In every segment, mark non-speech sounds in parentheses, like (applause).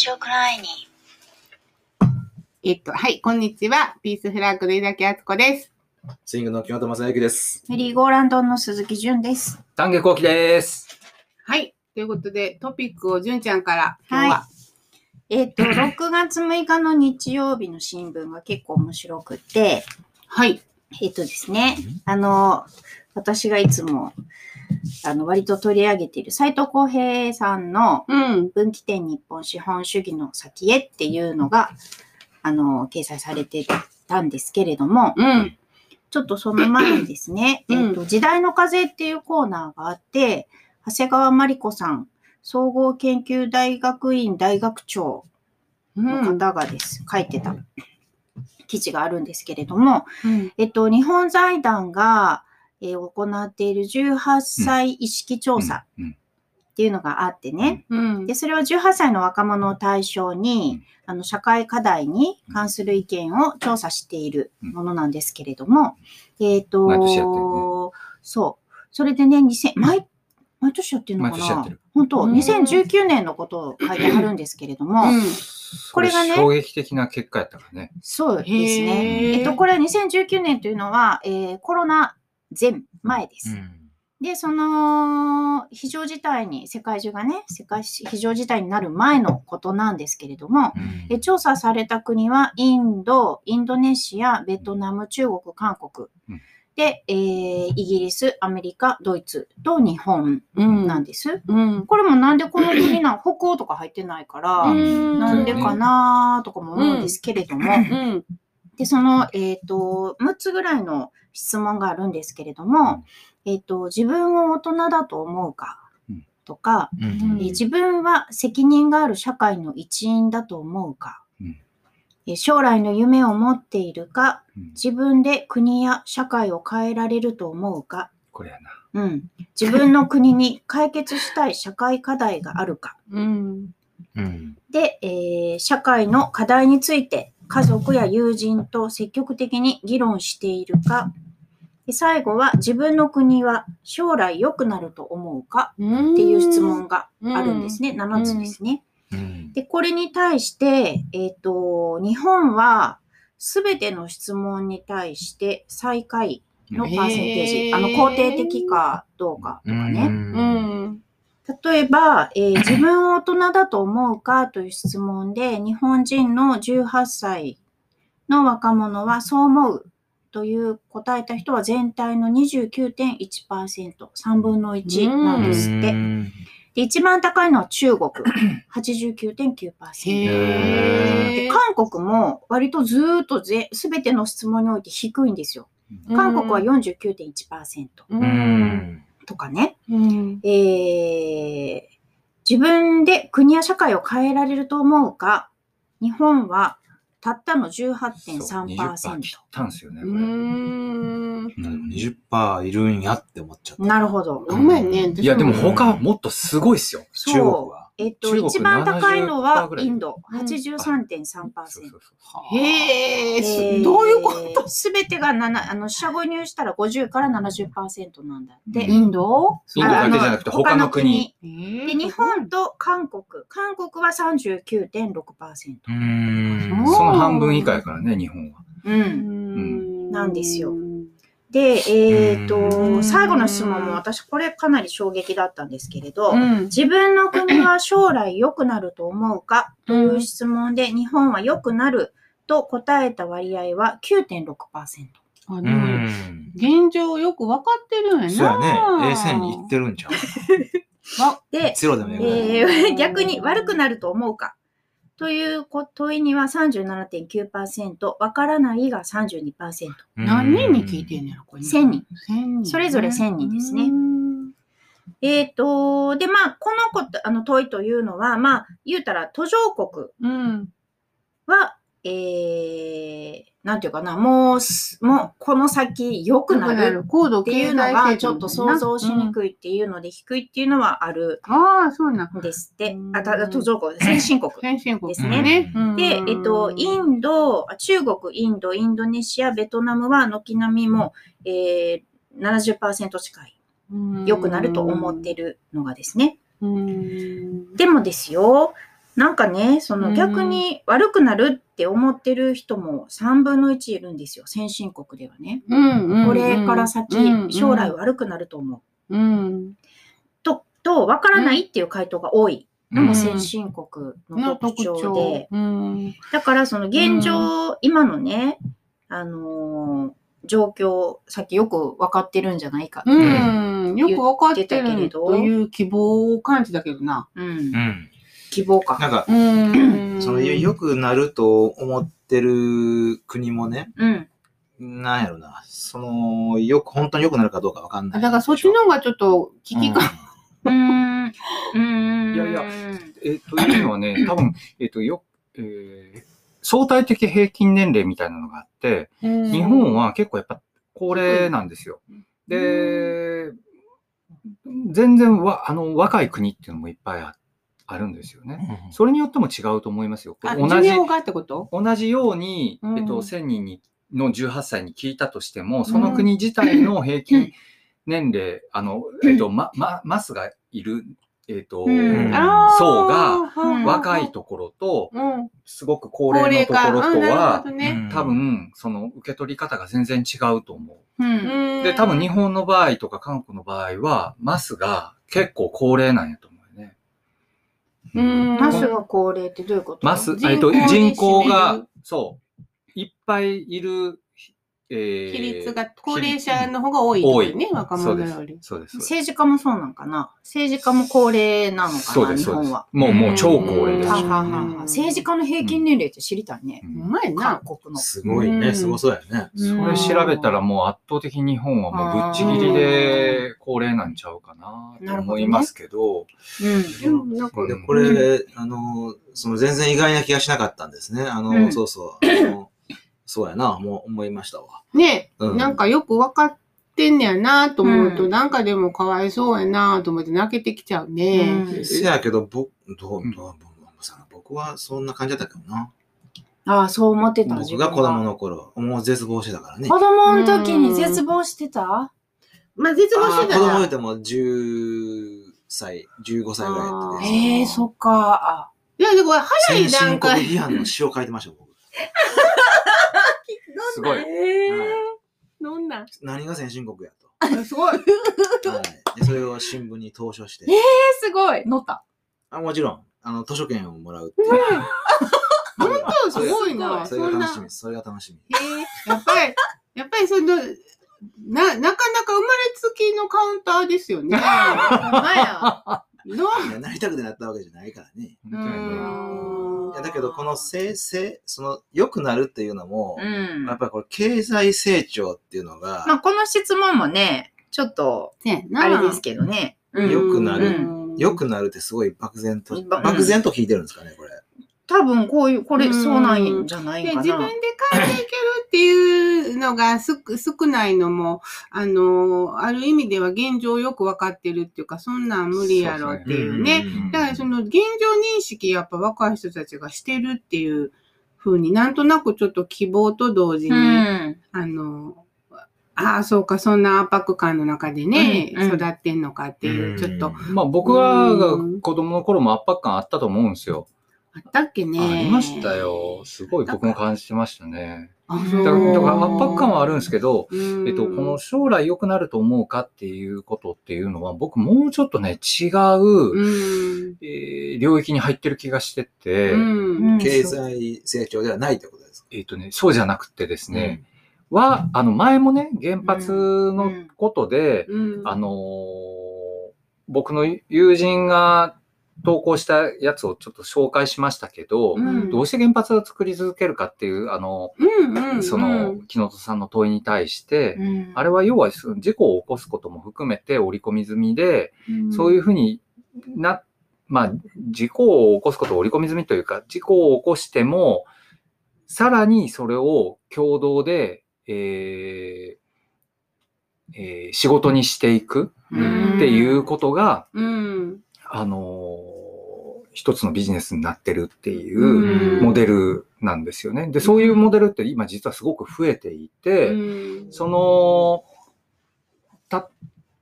ジオクライニえっと、はい、こんにちは。ピースフラッグの井崎敦子です。スイングの木本正幸です。メリーゴーランドの鈴木純です。丹下幸喜です。はい、ということで、トピックを純ちゃんから、今日は。はえっ、と、(clears throat) 6月6日の日曜日の新聞が結構面白くて、はい。えっ、とですね、あの、私がいつも、あの、割と取り上げている斉藤浩平さんのうん。分岐点日本資本主義の先へっていうのが、あの、掲載されてたんですけれども、うん。ちょっとその前にですね、うんえっと、時代の風っていうコーナーがあって、長谷川真理子さん、総合研究大学院大学長のうん。方がです、書いてた記事があるんですけれども、うん。えっと、日本財団が、えー行っている18歳意識調査うん。っていうのがあってね、うん。で、それは18歳の若者を対象に、あの、社会課題に関する意見を調査しているものなんですけれども、えっ、と、毎年やってるね。そう。それでね、2000、毎、毎年やってるのかな？毎年やってる。本当、うん。2019年のことを書いてあるんですけれども、これがね衝撃的な結果やったからね。そうですね。えっと、これは2019年というのは、えーコロナ前、前です。で、その非常事態に、世界中がね、世界非常事態になる前のことなんですけれども、え調査された国はインド、インドネシア、ベトナム、中国、韓国。うんで、えーイギリス、アメリカ、ドイツと日本うん。なんです。うん。これもなんでこの国なの北欧とか入ってないから、うんなんでかなとかも思うんですけれども、うん。で、その、えっ、と、6つぐらいの質問があるんですけれども、えっ、と、自分を大人だと思うかうん。とか、うんうんえー自分は責任がある社会の一員だと思うか、うん。えー将来の夢を持っているか、うん。自分で国や社会を変えられると思うか、これやな。うん、自分の国に解決したい社会課題があるか、(laughs) うん。うん。で、えー社会の課題について家族や友人と積極的に議論しているか、で最後は自分の国は将来良くなると思うかっっていう質問があるんですね。ん7つですね。うん。で、これに対して、えっ、と、日本はすべての質問に対して最下位のパーセンテージ、へーあの、肯定的かどうかとかね。うん。例えば、えー自分を大人だと思うかという質問で、日本人の18歳の若者はそう思うという答えた人は全体の29.1%、3分の1なんですって。で一番高いのは中国、(clears throat) 89.9%。へーで韓国も割とずーっとぜ全ての質問において低いんですよ。韓国は49.1%う。うんん。とかね。うん。えー自分で国や社会を変えられると思うか、日本はたったのそう18.3%。20%切ったんすよね、これ。うん。うん20%いるんやって思っちゃった。なるほど。ごめんね。いや、でも他はもっとすごいっすよ。中国は。えっと、一番高いのは70%ぐらいインド、うん83.3%。そうそうそうへえ、どういうこと？すべてが7、あの、四捨五入したら50から70%なんだって。うんインド？インドだけじゃなくて他の国。で、日本と韓国。韓国は39.6%。うん。その半分以下やからね、日本は。う。うんんなんですよ。で、えっ、うと、ん最後の質問も私、これかなり衝撃だったんですけれど、うん。自分の国は将来良くなると思うか？という質問で、日本は良くなると答えた割合は9.6%。あ、うでも、ん。現状よく分かってるんやな。そうやね。A 線に行ってるんちゃう？(laughs) で、えー (laughs) 逆に悪くなると思うか？というこ問いには37.9%、わからないが32%。何人に聞いてんねやろ、これ。1000人。1000人。それぞれ1000人ですねうん。えっ、と、で、まあ、このことあの問いというのは、まあ、言うたら途上国うん。は、えー、なんていうかな、もうす、もう、この先良くなるっていうのが、ちょっと想像しにい。くいっていうので、低いっていうのはあるああ、そうなん。んですってう。んあ、ただ途上国、先進国。先進国ですねうんで、えっと、インド、あ中国、インド、インドネシア、ベトナムは軒並みも、えー、70%近い良くなると思っているのがですね。うん。でもですよ、なんかね、そうんの逆に悪くなるって思ってる人も3分の1いるんですよ、先進国ではね。うんうんこれから先、うん将来悪くなると思う。うん。と、と、わからないっていう回答が多いのもうん先進国のの特特徴徴で、うん。だからその現状、今のね、あのー状況、さっきよく分かってるんじゃないか。うん。よくわかって言ってたけれるどという希望を感じたけどな。うん。うん。希望か。なんか、うん。(clears throat) その、良くなると思ってる国もね、うん。なんやろな、その、よく、本当に良くなるかどうかわかんない。だからそっちの方がちょっと危機感。うー (laughs) ん。うーん。いやいやえっ、と、いうのはね、(clears throat) 多分、えっ、と、よ、えー相対的平均年齢みたいなのがあって、うん日本は結構やっぱ高齢なんですよ。で、全然わ、あの、若い国っていうのもいっぱいああるんですよね。うんそれによっても違うと思いますよ。あ、同じ寿命、がってこと？同じように、うんえっと、1000人にの18歳に聞いたとしても、その国自体の平均年齢、あの、えっと、ま、ま、マスがいる、えっと、う層がうん若いところと、うん。すごく高齢のところとは。多分、その受け取り方が全然違うと思う。うん。で、多分日本本の場合とか韓国の場合は、マスが結構高齢なんやとマスが高齢ってどういうこと？マス、人口えっと、に人口がる、そう、いっぱいいる、えー比率が高齢者の方が多いってことね、若者より。。そうです。政治家もそうなんかな政治家も高齢なのかな日本は。。もう、もう超高齢ですはうん。ははは政治家の平均年齢って知りたいね。ううんまいな。韓国の。すごいね、うんすごそうやね。それ調べたらもう圧倒的に日本はもうぶっちぎりで高齢なんちゃうかなと思いますけど、うん。でもなんかで、これ、あの、その全然意外な気がしなかったんですね。あの、うんそうそう。そうやな、もう思いましたわ。ね、うんなんかよくわかってんねやなと思うと、うんなんかでもかわいそうやなと思って泣けてきちゃうね。うんせやけど、ぼどう、うんどう、さ僕はそんな感じだったけどな。ああ、そう思ってた。僕が子供の頃、もう絶望してたからね。子供の時に絶望してた？まあ、絶望してたー子供言うても10歳、15歳ぐらいやったね。ええそっか。いや、でも早い先進国段階。批判の詩を書いてました、僕。(laughs) すごい。えはいんな何が先進国やと。あすごい。はい。で、それを新聞に投書して。すごい。乗った。あもちろん、あの、図書券をもらうっていう。(laughs) 本当？すごいな。それそんな。が楽しみです。それが楽しみ。えー、やっぱり、やっぱりその、な、なかなか生まれつきのカウンターですよね。(laughs) ほんまや。なりたくてなったわけじゃないからね。いやだけど、この生成、その、良くなるっていうのも、うん。やっぱりこれ、経済成長っていうのが、まあ、この質問もね、ちょっと、あれですけどね。うん良くなるうん良くなるってすごい漠然と、うん漠然と聞いてるんですかね、これ。多分こういう、これ、うんそうなんじゃないでかな。自分で変えていけるっていうのがす (coughs) 少ないのも、あの、ある意味では現状よくわかってるっていうか、そんなん無理やろっていうね。うんだからその現状認識やっぱ若い人たちがしてるっていう風になんとなくちょっと希望と同時に、うん。あの、ああ、そうか、そんな圧迫感の中でね、うんうん育ってんのかっていう、ちょっと、まあ僕は子供の頃も圧迫感あったと思うんですよ。あったっけね。ありました。よ。すごい僕も感じてましたね。あ、だ。からだから圧迫感はあるんですけど、うんえっと、この将来良くなると思うかっていうことっていうのは、僕もうちょっとね、違う、うん。えー領域に入ってる気がしてて、うん。経済成長ではないってことですか？えっ、とね、そうじゃなくてですね、は、あの、前もね、原発のことで、うん。あのー僕の友人が投稿したやつをちょっと紹介しましたけど、うん。どうして原発を作り続けるかっていう、あの、うんうん、その、木本さんの問いに対して、うん。あれは要は事故を起こすことも含めて織り込み済みで、うん、そういうふうにな、まあ、事故を起こすことを織り込み済みというか、事故を起こしても、さらにそれを共同で、えーえー仕事にしていくうんっていうことが、うん。あのー一つのビジネスになってるっていううん。モデルなんですよね。で、そういうモデルって今実はすごく増えていて、うん。その、た、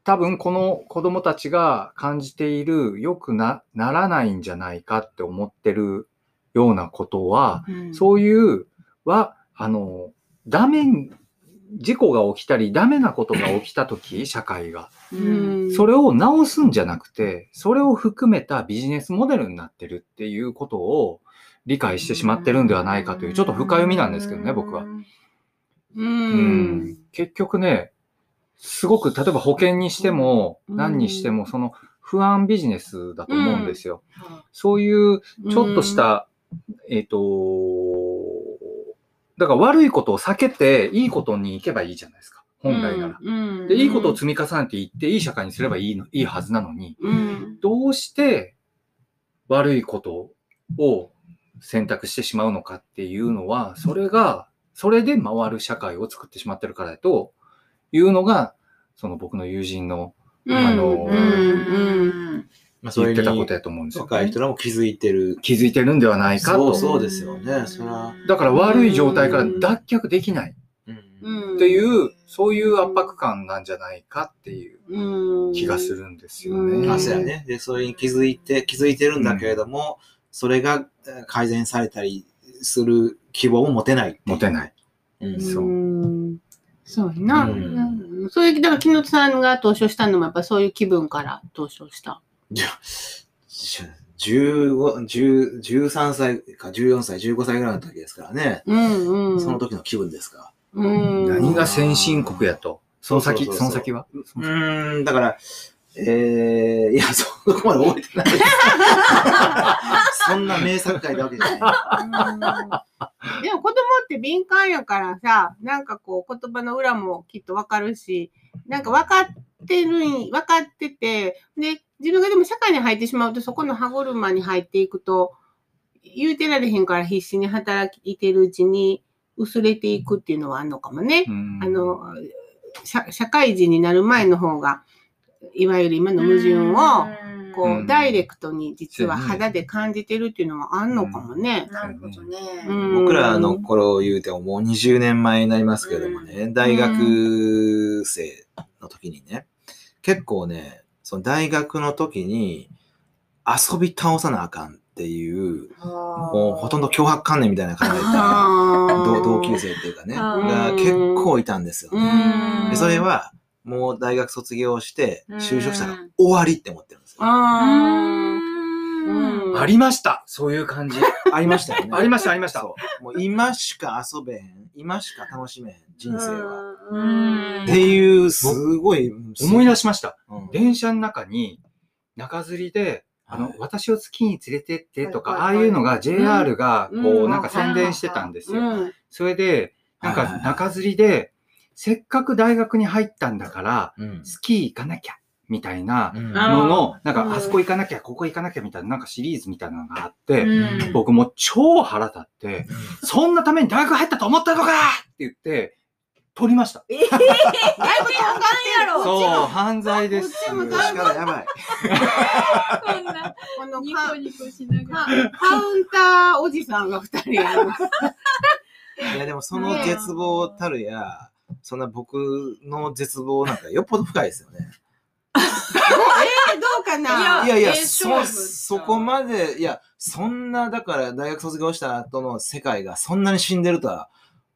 多分この子供たちが感じている良くなならないんじゃないかって思ってるようなことは、うん。そういうは、あの、ダメ、事故が起きたり、ダメなことが起きたとき、社会が。うんそれを直すんじゃなくて、それを含めたビジネスモデルになってるっていうことを理解してしまってるんではないかという、ちょっと深読みなんですけどね、僕は。。う。うんん結局ね、すごく、例えば保険にしても、うん何にしても、その不安ビジネスだと思うんですよ。そういうちょっとした、えっ、と、だから悪いことを避けて、いいことに行けばいいじゃないですか。本来なら。うん。で、いいことを積み重ねていって、いい社会にすればいいの、いいはずなのに、うん。どうして悪いことを選択してしまうのかっていうのは、それが、それで回る社会を作ってしまってるからだというのが、その僕の友人のうんあのうんうんまあ、それに言ってたことやと思うんですよ、若い人らも気づいてる。気づいてるんではないかと。そうそうですよね。それは。だから悪い状態から脱却できないうんうんっていう、そういう圧迫感なんじゃないかっていううん気がするんですようんね。あ、そうやね。で、それに気づいて、気づいてるんだけれども、それがえー改善されたりする希望を持てない。持てない。うん。そううんそうやな。ううんそういう、だから、木野さんが投書したのも、やっぱそういう気分から投書した。じゃ15、10 13歳か14歳、15歳ぐらいの時ですからね。うんうん。その時の気分ですか？うん。何が先進国やと？その先、その先は？うーん、だから、えー、いや、そこまで覚えてないです。(laughs) そんな名作会だわけじゃない。でも子供って敏感やからさ、なんかこう言葉の裏もきっとわかるし、なんか分かってるん、分かってて、で、自分がでも社会に入ってしまうとそこの歯車に入っていくと、言うてられへんから必死に働いてるうちに薄れていくっていうのはあるのかもね。うんあの、社社会人になる前の方が、いわゆる今の矛盾を、こう、うんダイレクトに実は肌で感じてるっていうのはあんのかもね。なるほどね。うん僕らの頃言うてももう20年前になりますけどもね、大学生の時にね、結構ね、その大学の時に遊び倒さなあかんっていう、もうほとんど脅迫観念みたいな考えた同同級生っていうかね、うんが結構いたんですよ。うね。ん。でそれはもう大学卒業して就職したらうん。終わりって思ってるんですよ。ありました。そういう感じ。ありましたよね。ありました、ありました。もう今しか遊べへん、今しか楽しめへん、人生は。うんっていう、すごい、思い出しました。うん電車の中に中吊りで、あの、はい私を月に連れてってとか、はいはいはいああいうのが JR がうんこう、うんなんか宣伝してたんですよ。うんそれで、なんはいはいはいか中吊りで、せっかく大学に入ったんだから、うんスキー行かなきゃ、みたいなのの、なんうんかあそこ行かなきゃ、ここ行かなきゃみたいな、なんかシリーズみたいなのがあって、うん僕も超腹立って、そんなために大学入ったと思ったのかって言って、取りました。ええだいぶ考えやろ。そう、犯罪です。こっちも力やばい。そんなこのニカコニコしながら。カウンターおじさんが二人やります。いや、でもその絶望たるや、そんな僕の絶望なんかよっぽど深いですよね。(laughs) えー、どうかな？いやいや、ええそ、そこまで、いや、そんな、だから大学卒業した後の世界がそんなに死んでるとは、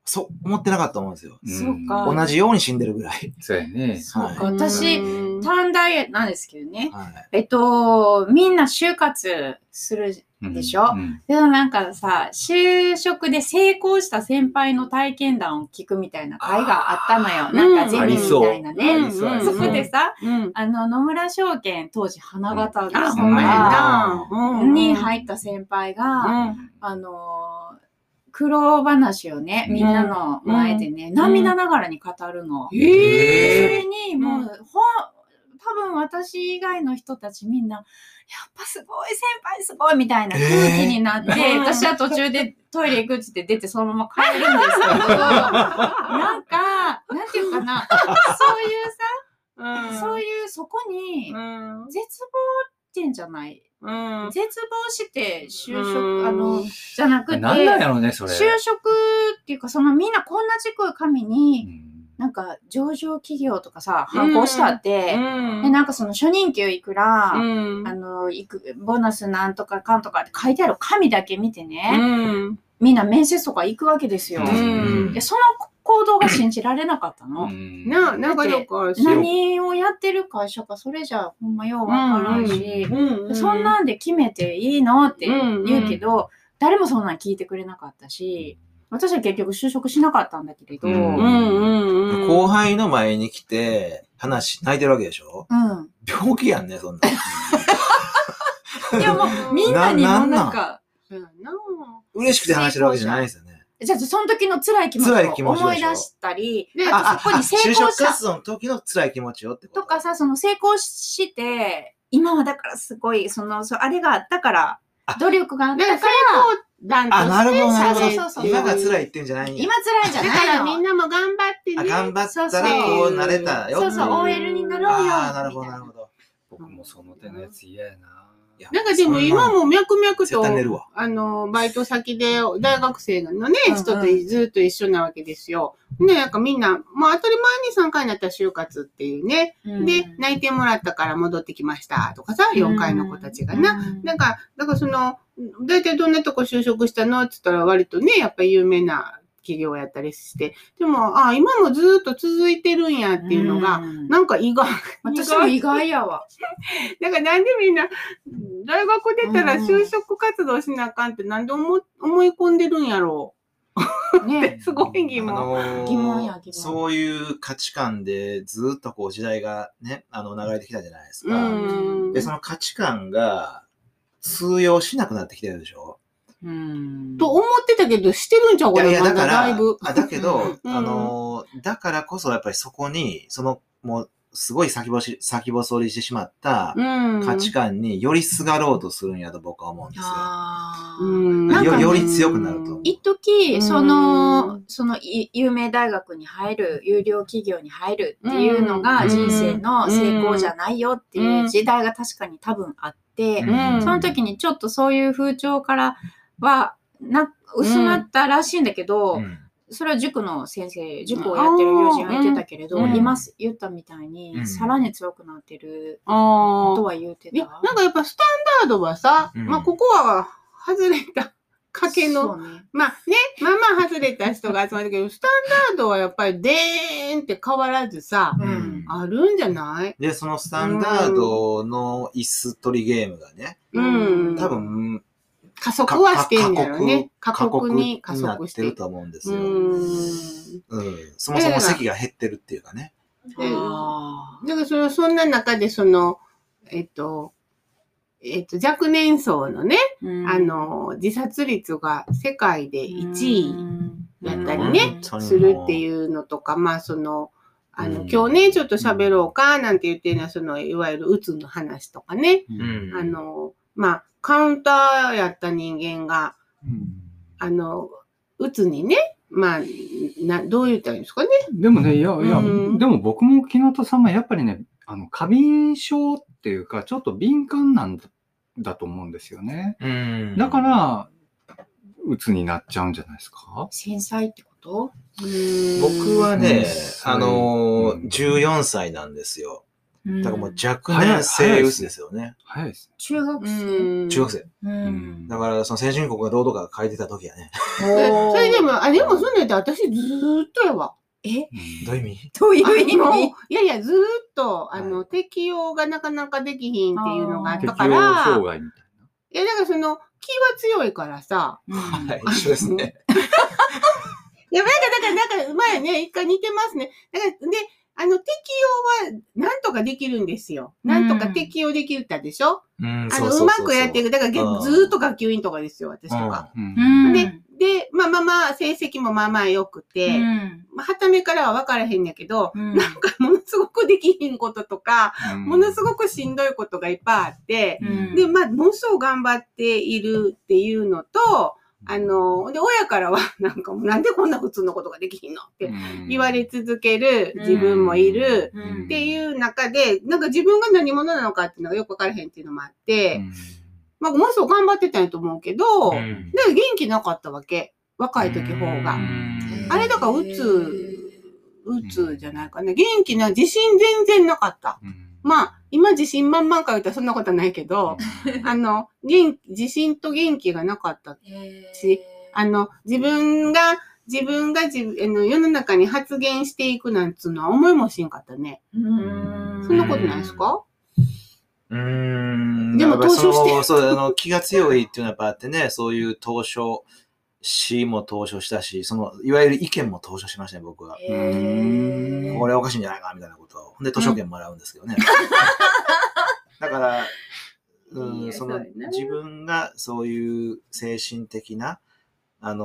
そう思ってなかったと思うんですよ。そうか同じように死んでるぐらい。そうやね。(laughs) そうか。はい私、うん短大なんですけどね。はい。えっと、みんな就活する。うんでしょ？うんでもなんかさ、就職で成功した先輩の体験談を聞くみたいな会があったのよ。なんかゼミみたいなあね。うありそこでさ、うん。あの、野村証券、当時花形あ、が、ほんまやな。うんに入った先輩が、うんあのー苦労話をね、みんなの前でね、涙ながらに語るの。えでそえれに、もう、うんほん、多分私以外の人たちみんな、やっぱすごい先輩すごいみたいな空気になって、え (laughs) ー私は途中でトイレ行くっつって出てそのまま帰るんですけど、(laughs) なんか、なんていうかな、そういうさ、そういうそこにうん。絶望ってんじゃない？うん。絶望して就職、うんあの、じゃなくて、なんなんやろうね、それ。就職っていうか、そのみんなこんなちくい紙に、うんなんか上場企業とかさ、反抗したって、うん。で、なんかその初任給いくら、うん。あの、いく、ボーナスなんとかかんとかって書いてある紙だけ見てね、うん。みんな面接とか行くわけですよ。うん。で、その行動が信じられなかったの。うん。な、なんかよく、何をやってる会社か、それじゃほんまようわからんし、うん。そんなんで決めていいのって言うけど、誰もそんなん聞いてくれなかったし、私は結局就職しなかったんだけれど、うんうん。後輩の前に来て、話、泣いてるわけでしょ？うん。病気やんね、そんな。いやもうみんなにもななんか。嬉しくて話してるわけじゃないですよね。じゃあその時の辛い気持ちを思い出したり、であとそこに成就功した職活動の時の辛い気持ちよってこと？とかさ、その成功して、今はだからすごい、その、そうあれがあったからあ、努力があっだから成たから、功談とあ、なるほど、なるほど。そうそうそう今が辛いってんじゃない。今辛いじゃだないの。からみんなも頑張ってあね。頑張ったそうそうらこうなれたよ。そうそう、ん OL になろうよ。ああ、なるほど、なるほど。僕もその手のやつ嫌やな。なんかでも今も脈々と、あの、バイト先で大学生のね、うんうん。人とずっと一緒なわけですよ。ね、なんかみんな、まあ当たり前に3回になったら就活っていうね。うん。で、内定もらったから戻ってきました。とかさ、4回の子たちがな。うん。なんか、だからその、大体どんなとこ就職したの？って言ったら割とね、やっぱり有名な企業やったりして。でも、あ今もずっと続いてるんやっていうのが、んなんか意外。私も意外やわ。(laughs) だからなんでみんな、大学出たら就職活動しなあかんってなんで思思い込んでるんやろねう。(laughs) すごい疑あ問。のー疑問や疑問そういう価値観でずっとこう時代がね、あの流れてきたじゃないですうか。ん。で、その価値観が通用しなくなってきてるでしょうんと思ってたけど、してるんちゃうかな、いやいや、まだから、だいぶ。あだけど、(laughs) うんあのー、だからこそやっぱりそこに、その、もう、すごい先細り、先細りしてしまったうん。価値観によりすがろうとするんやと僕は思うんですよ。うん。よより強くなると。一時その、そのい有名大学に入る、有料企業に入るっていうのがうん人生の成功じゃないよっていう時代が確かに多分あって、うんその時にちょっとそういう風潮からは、な、薄まったらしいんだけど、うん。それは塾の先生、塾をやってる友人は言ってたけれど、うん言ったみたいに、うん。さらに強くなってるあとは言っていや、た。なんかやっぱスタンダードはさ、うん。まあここは外れた賭けの、ね。まあね、まあまあ外れた人が集まるけど、スタンダードはやっぱりでーんって変わらずさ、うん。あるんじゃない？で、そのスタンダードの椅子取りゲームがね、うん。多分、加速はしてんだよね。過過酷酷に加速してる。と思うんですうよ。ん。うん。そもそも席が減ってるっていうかね。あだからその、そんな中でその、えっと、えっと、若年層のね、ーあ、の、自殺率が世界で1位やったりねするっていうのとか、まあその、あの、うん今日ね、ちょっと喋ろうか、なんて言ってるのは、その、いわゆるうつの話とかね、うん。あの、まあ、カウンターやった人間が、うん。あの、うつにね、まあ、な、どう言ったらいいんですかね？でもね、いや、いや、うん。でも僕も木下さんはやっぱりね、あの、過敏症っていうか、ちょっと敏感なんだだと思うんですよね。うん。だか、ら、鬱になっちゃうんじゃないですか？繊細ってこと？僕はね、うんあのー、うん。14歳なんですよ。だからもう若年性うつですよね。早いですね。中学生。うん中学生。うんだから、その先進国がどうとか書いてた時やね。で (laughs) それでも、あ、でもそんなんやったら私ずーっとやわ。え？どういう意味？どういう意味？いやいや、ずーっと、あの、は適用がなかなかできひんっていうのがあったから、障害みたいいや、だからその、気は強いからさ、はい、一緒ですね。(laughs) いや、なんか、だから、なんか、前ね、一回似てますね。だから、で、あの、適用は、なんとかできるんですよ。なんとか適用できるったでしょ、うんあの、うまくやっていく。だから、ずーっと学級委員とかですよ、私とか。で、で、まあまあまあ、成績もまあまあ良くて、うん。まあ、はためからは分からへんやけど、うん。なんか、ものすごくできひんこととか、うん。ものすごくしんどいことがいっぱいあって、うん。で、まあ、ものすごく頑張っているっていうのと、あの、で、親からは、(laughs) なんか、なんでこんな普通のことができひんのって言われ続ける自分もいるうんっていう中で、なんか自分が何者なのかっていうのがよくわからへんっていうのもあって、まあ、ものすごく頑張ってたんやと思うけど、でうん元気なかったわけ。若い時方が。うんあれだから、うつうつじゃないかな。元気な、自信全然なかった。うんまあ、今自信満々か言ったらそんなことはないけど、(laughs) あの、元気、自信と元気がなかった。しあの、自分が、自分が自分あの世の中に発言していくなんつうのは思いもしんかったね。うんそんなことないですか？うーん。でも投書してそう、あの、気が強いっていうのはやっぱあってね、そういう投書、詩も投書したし、その、いわゆる意見も投書しましたね、僕は。うん。これおかしいんじゃないかみたいなことを。ほん。で、図書券もらうんですけどね。(laughs) だから、うんその自分がそういう精神的な、あの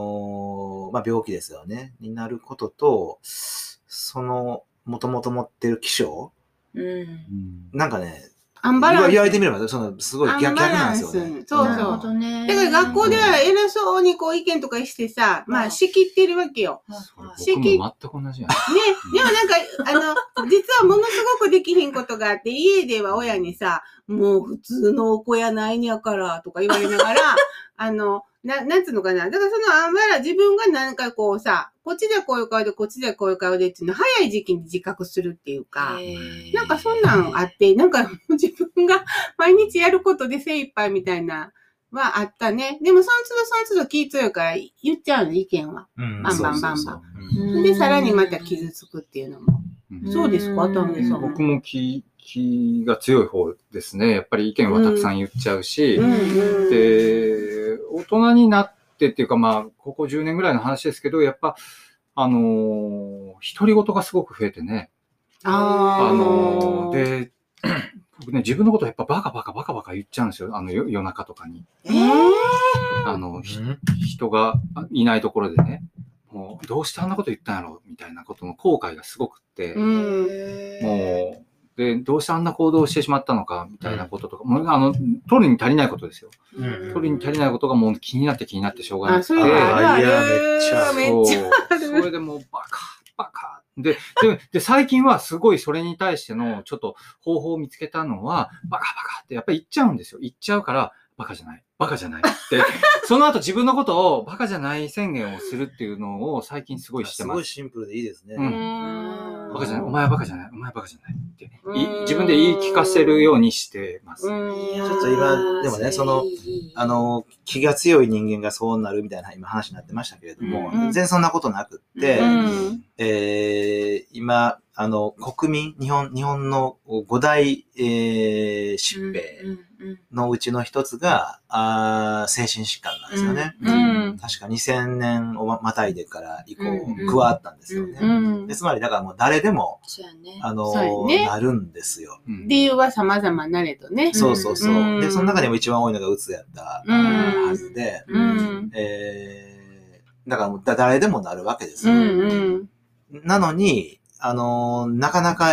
ーまあ、病気ですよね、になることと、その、もともと持ってる気象、うん。うん。なんかね、アンバランス。言われてみれば、その、すごい逆逆なんですよね。そうなるほそう。どね。だから学校では偉そうにこう意見とかしてさ、まあ仕切ってるわけよ。それ僕も全く同じやね。ね、でもなんか、あの、実はものすごくできひんことがあって、家では親にさ、もう普通のお子やないんやから、とか言われながら、(laughs) あの、な、なんつうのかな？だからそのあんまら自分がなんかこうさ、こっちでこういう顔で、こっちでこういう顔でっていうのを早い時期に自覚するっていうか、なんかそんなんあって、なんか自分が (laughs) 毎日やることで精一杯みたいな、はあったね。でもその都度その都度気強いから言っちゃうの、意見は。うんバンバンバンバンで、さらにまた傷つくっていうのも。うんそうですか、丹下さん。僕も気、気が強い方ですね。やっぱり意見はたくさん言っちゃうし、で、大人になってっていうか、まあ、ここ10年ぐらいの話ですけど、やっぱ、あのー独り言がすごく増えてね。あーあのーで、僕ね、自分のことやっぱバカバカバカバカ言っちゃうんですよ。あの、よ夜中とかに。えーあの、人がいないところでね、もう、どうしてあんなこと言ったんやろみたいなことの後悔がすごくって、うん。もう、で、どうしてあんな行動をしてしまったのか、みたいなこととか、もう、あの、取るに足りないことですよ。うん取るに足りないことがもう気になって気になってしょうがなあ、くて、あ。いやめっちゃめっちゃそれでもうバカ、バカ。で、で、で、最近はすごいそれに対してのちょっと方法を見つけたのは、バカバカってやっぱり言っちゃうんですよ。言っちゃうから、バカじゃない。バカじゃないって。(laughs) その後自分のことをバカじゃない宣言をするっていうのを最近すごいしてすます。ごいシンプルでいいですね。うんうんバカじゃない。お前はバカじゃない。お前はバカじゃないって自分で言い聞かせるようにしてます。うんちょっと今でもねそのあ、の、気が強い人間がそうなるみたいな今話になってましたけれども、うん全然そんなことなくって、うんえー今、あの、国民、日本、日本の五大、えー疾病のうちの一つが、あー精神疾患なんですよね。うん確か2000年をままたいでから以降、うん加わったんですよね。うんでつまり、だからもう誰でも、そうやね。あのねなるんですよ。うん理由は様々なれどね。そうそうそう。うんで、その中でも一番多いのがうつやったうんはずで、うん。えー、だからもうだ誰でもなるわけですうよ。んうん。なのに、あのーなかなか、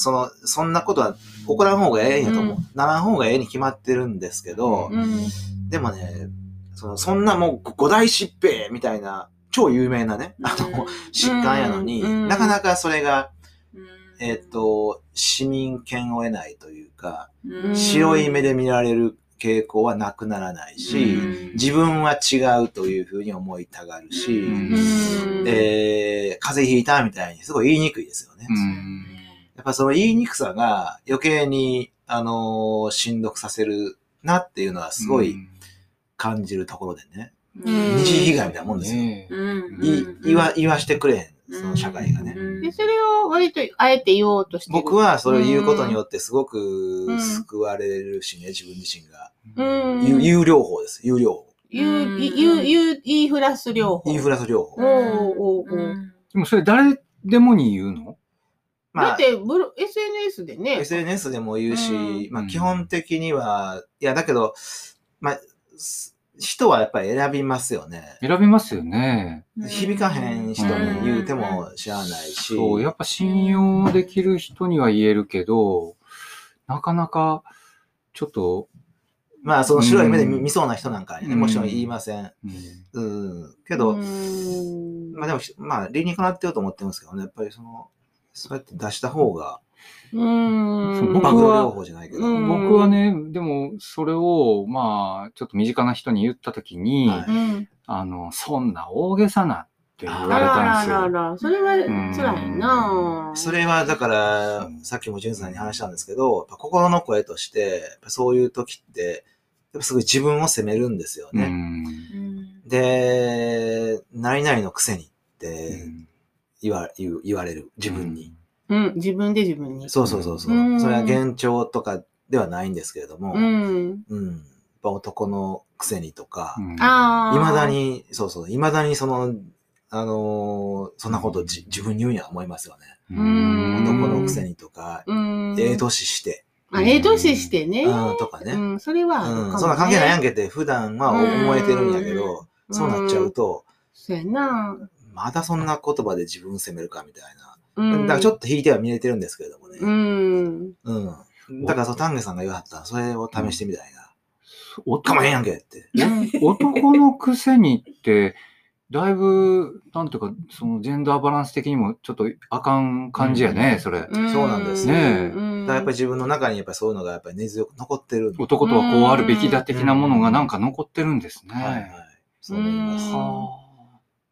その、そんなことは起こらん方がええんやと思う。うん。ならん方がええに決まってるんですけど、うん。でもね、その、そんなもう五大疾病みたいな、超有名なね、あの、疾患やのに、うん。なかなかそれが、えっ、と、市民権を得ないというか、うん。白い目で見られる傾向はなくならないし、うん。自分は違うというふうに思いたがるし、えー風邪ひいたみたいにすごい言いにくいですよね。うんやっぱその言いにくさが余計に、あのーしんどくさせるなっていうのはすごい感じるところでね。うん二次被害みたいなもんですよ。ねえうんい言わ、言わしてくれへん、その社会がね。で、それを割とあえて言おうとしてる。僕はそれを言うことによってすごくうん救われるしね、自分自身が。うん、有有療法です。有療法。ユー、ユー、ユー、インフラス療法。インフラス療法。でもそれ誰でもに言うの？まあだっ、てブロ、SNS でね。SNS でも言うし、うんまあ基本的には、いやだけど、まあ、す人はやっぱり選びますよね。選びますよね。響かへん人に言うても知らないし。そう、やっぱ信用できる人には言えるけど、なかなか、ちょっと、まあその白い目で見そうな人なんかにね、うんもちろん言いません。うんうん。けど、うんまあでも、まあ理にかなってると思ってますけどね、やっぱりその、そうやって出した方が、うん。僕は療法じゃないけど、うん僕はね、でも、それを、まあ、ちょっと身近な人に言ったときに、はいうん。あの、そんな大げさなっって言われたんですよ。らら、それは辛いなぁそれはだから、さっきもジュンさんに話したんですけど、心の声として、そういう時って、やっぱすごい自分を責めるんですよね。で、何々のくせにっうてん言わ言う言われる、自分に。。うん、自分で自分に。そうそうそうそう。うんそれは幻聴とかではないんですけれども、ううん。ん。やっぱ男のくせにとか、うんああ。未だ。に、そうそう、未だにその、あのーそんなことじ自分に言うんや思いますよね。うん男のくせにとか、うん。ええ年して、あ、ええ年してね。うん、とかね。うん、それはね。うん、そんな関係ないやんけって普段は思えてるんやけうんど、そうなっちゃうと、そうやな。またそんな言葉で自分を責めるかみたいうん。な。だからちょっと引いては見れてるんですけれどもね。うん。うん。だからそう、丹下さんが言わはった、それを試してみたいな。おかまへんやんけって。(laughs) 男のくせにって、だいぶ、なんていうか、そのジェンダーバランス的にもちょっとあかん感じやね、それ。そうなんですねうんだからやっぱり自分の中にやっぱりそういうのがやっぱり根強く残ってる。男とはこうあるべきだ的なものがなんか残ってるんですね。はいはい。そう思いますう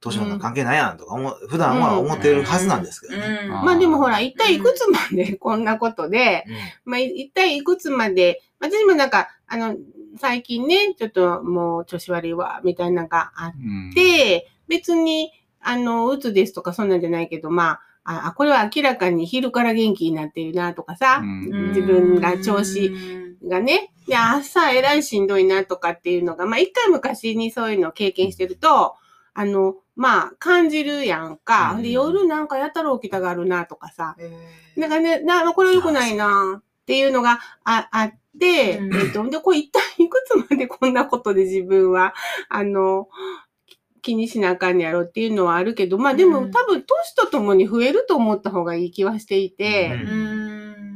ん。は年の関係ないやんとか思う、普段は思ってるはずなんですけどね。うん。まあでもほら、一体いくつまでこん。なことで、まあ一体いくつまで、私もなんか、あの、最近ね、ちょっともう調子悪いわ、みたいなのがあっうん。て、別に、あの、うつですとかそんなんじゃないけど、まあ、あ、これは明らかに昼から元気になってるなとかさ、うん。自分が調子がね、で、朝えらいしんどいなとかっていうのが、まあ一回昔にそういうのを経験してると、あの、まあ感じるやんか。うん。で、夜なんかやたら起きたがるなとかさ、えなんかね、な、これは良くないなっていうのがああって、うん。えっと、で、これ一体いくつまでこんなことで自分は、あの、き気にしなあかんやろっていうのはあるけど、まあでも、うん。多分年とともに増えると思った方がいい気はしていて、うん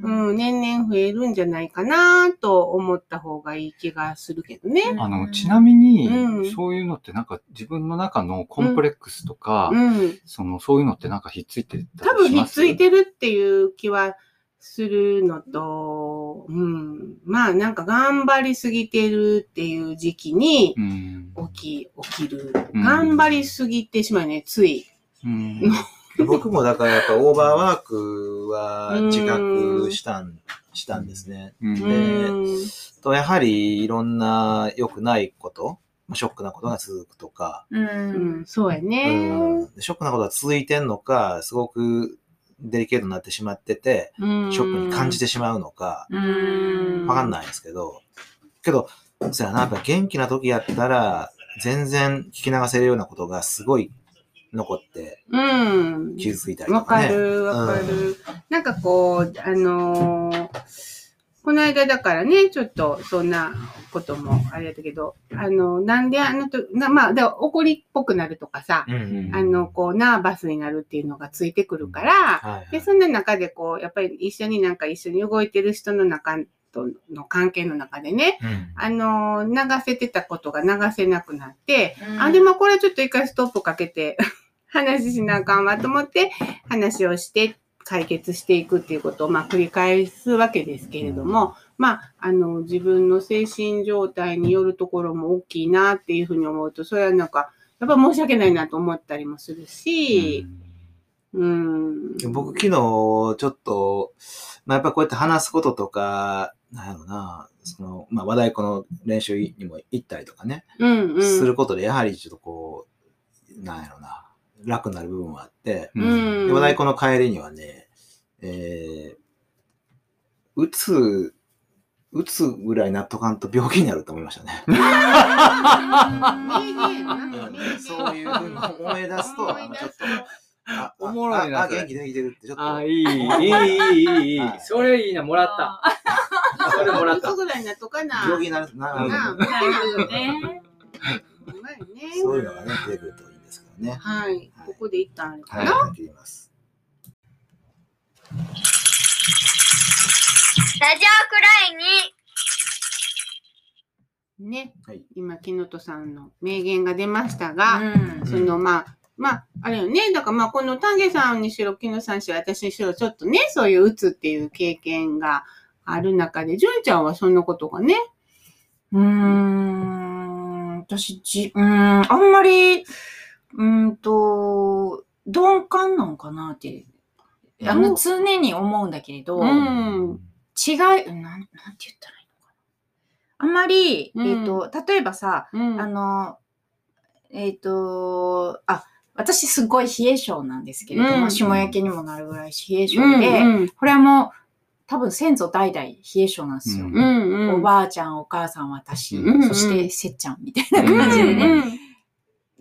うん、年々増えるん。じゃないかなと思った方がいい気がするけどね。あの、ちなみに、そういうのってなん。か自分の中のコンプレックスとか、うん。その、そういうのってなん。かひっついてた多分ひっついてるっていう気はするのと、うん。まあなん。か頑張りすぎてるっていう時期にうん。起き、起きる。頑張りすぎてしまうね、つい。うん。僕もだからやっぱオーバーワークは自覚したん、したんですね。うん。うん。と、やはりいろんな良くないこと、まあショックなことが続くとか、うん。うん、そうやうね。んショックなことが続いてんのか、すごくデリケートになってしまってて、シショックに感じてしまうのか、うん。わかんないですけど、けど、そうやな、やっぱ元気な時やったら、全然聞き流せるようなことがすごい残ってうん。傷ついたりわとかね。かる、わかる。なんかこう、あのーこの間だからね、ちょっとそんなこともあれだけど、あの、なんであのと、なまあ、で怒りっぽくなるとかさ、うんうんあの、こう、ナーバスになるっていうのがついてくるから、で、はいはいそんな中でこう、やっぱり一緒になんか一緒に動いてる人の中との関係の中でね、うん。あのー流せてたことが流せなくなって、うん。あ、でもこれちょっと一回ストップかけて、(laughs) 話しなあかんわと思って、話をして解決していくっていうことを、まあ、繰り返すわけですけれども、まあ、あの、自分の精神状態によるところも大きいなっていうふうに思うと、それはなんか、やっぱ申し訳ないなと思ったりもするし、うん。僕昨日ちょっと、まあ、やっぱこうやって話すこととか、なんやろな、その、まあ、和太鼓の練習にも行ったりとかね、うんうん。することで、やはりちょっとこう、なんやろな、楽になる部分はあって、うんうんで和太鼓の帰りにはね、えー、うつ、うつぐらいなっとかんと病気になると思いましたね。(laughs) そういうふうに思い出すと、思い出すちょっと、あおもろいなああそれ元気できてるってちょっと。あ、いい、いい、いい、いい、(laughs) いいはい。それいいな、もらった。それもらったぐらいなっとかな。病気になる、なるななるほどね。うまいね。そういうのがね、出てくるといいんですけどね。はい。ここで一旦あるかはいな。、切ります。ラジオくらいにね。はい。今、木のとさんの名言が出ましたが、うんその、まあ、まあ、あれよね。だから、まあ、この丹下さんにしろ、木野さんにしろ、私にしろ、ちょっとね、そういううつっていう経験がある中で、純ちゃんはそんなことがね。うーん、私、じ、うーん、あんまり、うんと、鈍感なんかなって、あの、うん常に思うんだけれど、うん。違い、なん、なんて言ったらいいのかな。あんまり、うんえっ、と、例えばさ、うん。あの、えっ、と、あ、私すごい冷え性なんですけれども、うん霜焼けにもなるぐらい冷え性うんで、うんこれはもう、多分先祖代々冷え性なんですよ。うんうんうん。おばあちゃん、お母さん、私、うんそしてせっちゃんみたいな感じでね、うん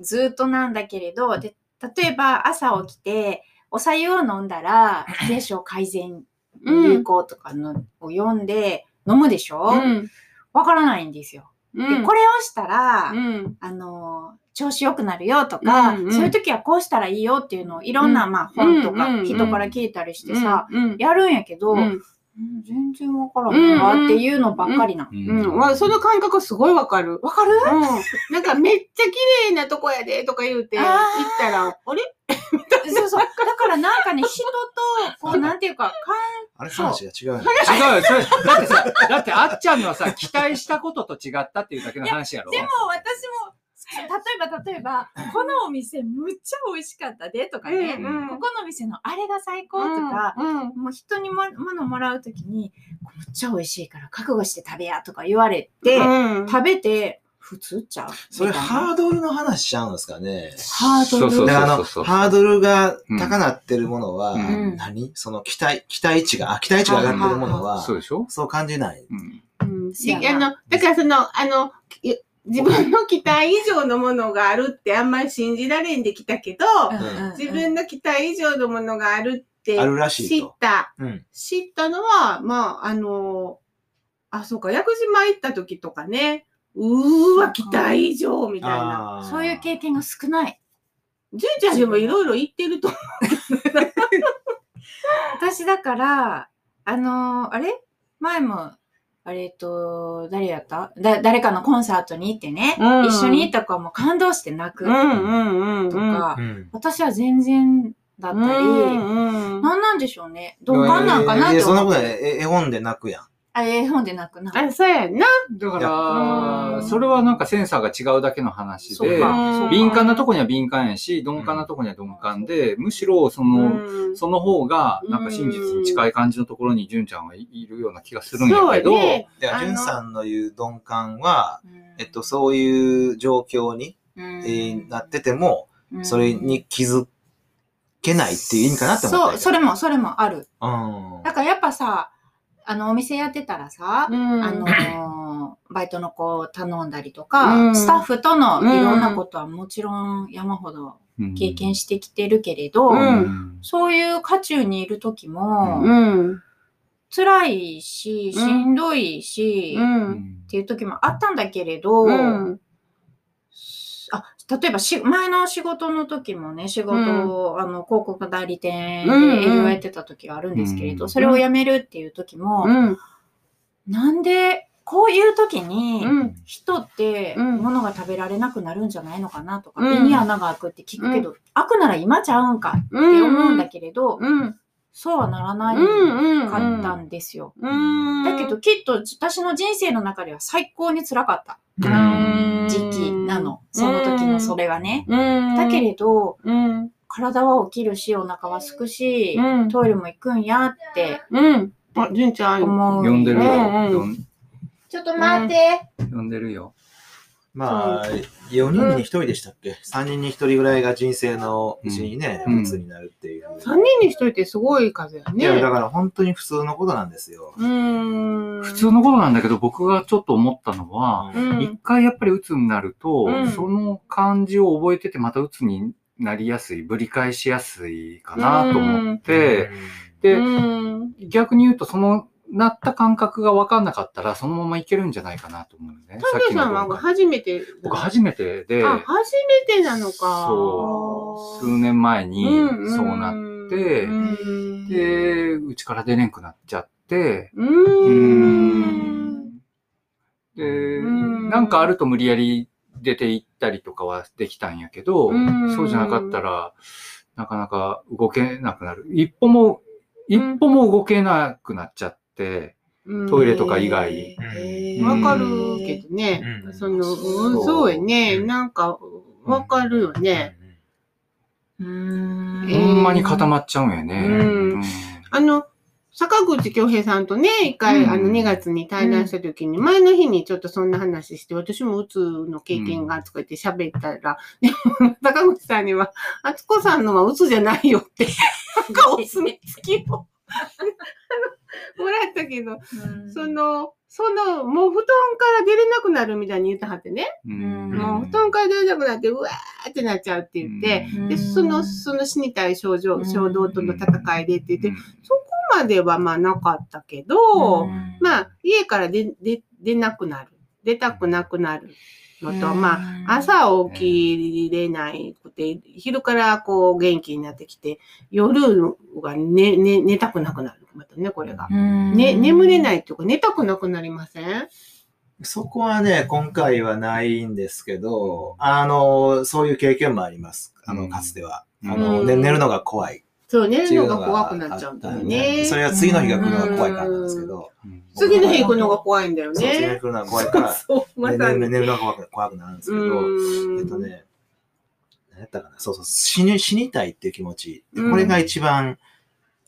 ずーっとなんだけれど、で、例えば朝起きて、お茶湯を飲んだら、冷え性改善に有効とかの、を読んで飲むでしょ？わ、うん。からないんですよ。うん。で、これをしたら、うん。あの、調子良くなるよとか、うんうんそういう時はこうしたらいいよっていうのをいろんな、まあ本とかうんうん人から聞いたりしてさ、うん、やるんやけど、うん。うん全然わからんなっていうのばっかりな。うん。わその感覚すごいわかる。わかる？うん。なんかめっちゃ綺麗なとこやでとか言うて、行ったら、あれ？そうそう。だからなんかね、人と、こう、なんていうか、あれそう話が違うよね。違うよ。それだってさ、だってあっちゃんのはさ、期待したことと違ったっていうだけの話やろ。でも私も、例えば例えば、このお店むっちゃ美味しかったでとかね、うんうんここのお店のあれが最高とか、うん。もう人にも物もらうときに、むっちゃ美味しいから覚悟して食べやとか言われて、うん食べて、普通ちゃう？それハードルの話しちゃうんですかね。ハードルそうそうだからあの、そうハードルが高なってるものは、うん何？その期待、期待値が、あ、期待値が上がってるものは、そうでしょ？そう感じない。うん。うん。しあの、だからその、あの、い自分の期待以上のものがあるってあんまり信じられんできたけど、うんうん自分の期待以上のものがあるってあるらしい知とった。うん。知ったのは、まあ、あの、あ、そうか、薬島行った時とかね、うーわ、期待以上みたいな。あーそういう経験が少ない。純ちゃんでもいろいろ言ってると思私だから、あのーあれ？前も、あれえっと、誰やった？だ誰かのコンサートに行ってね、うん一緒に行った子はもう感動して泣くう。うんうんうん。私は全然だったり、うんうん。なんなんでしょうね。鈍感なんかなってえーそんな思って。ことない。え絵本で泣くやん。あ、絵本で泣くな。あ、そうやんな。だかうら、んそれはなんかセンサーが違うだけの話で、敏感なとこには敏感やし、鈍感なとこには鈍感で、むしろその、うんその方が、なんか真実に近い感じのところに純ちゃんはいいるような気がするんやけど、そうやねで、あのじゅんさんの言う鈍感は、うんえっと、そういう状況に、うんえーなってても、うんそれに気づけないっていう意味かなって思ったんそう、それも、それもある。うん。だからやっぱさ、あの、お店やってたらさ、うん。あのー (laughs) バイトの子を頼んだりとか、うん。スタッフとのいろんなことはもちろん山ほどうん。経験してきてるけれど、うん。そういう渦中にいる時も、うん。辛いし、しんどいし、っていう時もあったんだけれど、うん。あ例えばし前の仕事の時もね仕事を、あの広告代理店でうんうん営業やってた時があるんですけれど、うんそれを辞めるっていう時も、うん。なんでこういう時に、うん。人ってうん物が食べられなくなるんじゃないのかなとか、うん胃に穴が開くって聞くけど、開くなら今ちゃうんかってうん。思うんだけれど、うん。そうはならないうん。うん。かったんですよ。うん。だけど、きっと私の人生の中では最高に辛かったうん、時期なの。その時のそれはね。うん。だけれど、うん。体は起きるし、お腹は空くし、うん。トイレも行くんやってうん。あ、純ちゃん。思う。呼んでるよ。ちょっと待って。呼んでるよ。まあ、4人に1人でしたっけ ?3 人に1人ぐらいが人生のうちにね、うん鬱になるっていう。三人に一人ってすごい数やね。いや、だから本当に普通のことなんですよ。うん。普通のことなんだけど、僕がちょっと思ったのは、うん。一回やっぱり鬱になると、うんその感じを覚えててまた鬱になりやすい、ぶり返しやすいかなと思って、で、うん。逆に言うと、その、なった感覚が分かんなかったら、そのままいけるんじゃないかなと思うね。さっきタケさんは初めて。僕初めてで、あ、初めてなのか。そう、数年前にそうなって、うん、で、うちから出れんくなっちゃって、う。うんんで、うんなんかあると無理やり出て行ったりとかはできたんやけど、うんそうじゃなかったら、なかなか動けなくなる。一歩も、一歩も動けなくなっちゃって、トイレとか以外。わかるけどね。うん。その、う。んそうやね。うん。なんか、わかるよね。ほんまに固まっちゃうんやね。うん。あの、坂口京平さんとね、一回、うん。あの、2月に対談した時に、前の日にちょっとそんな話して、私もうつの経験が、とか言って喋ったら、でも、坂口さんには、あつこさんのはうつじゃないよって、(laughs) なんかお墨付きを、けど、うん。その、その、もう布団から出れなくなるみたいに言ってはってね。うん。もう布団から出れなくなって、うわーってなっちゃうって言って、うん。で、その、その死にたい症状、うん。衝動との戦いでって言って、うん。そこまではまあなかったけど、うん。まあ家から出、出、出なくなる。出たくなくなるのと、うん。まあ朝起きれないくて、昼からこう元気になってきて、夜が寝、寝、寝たくなくなる。またね、これが。うんね、眠れないっていうか、寝たくなくなりません？そこはね、今回はないんですけど、あの、そういう経験もあります。あの、うんかつては。うんあの、ね寝るのが怖いそう、寝るのが怖くなっちゃうんだよね。それは次の日が来るのが怖いからなんですけど、うん次の日行くのが怖いんだよそう、次の日ね。来るのが怖いから、(laughs) そう。寝寝るのが怖く怖くなるんですけど、うんえっとね、何やったかな、そうそう、死に、死にたいっていう気持ち。うんこれが一番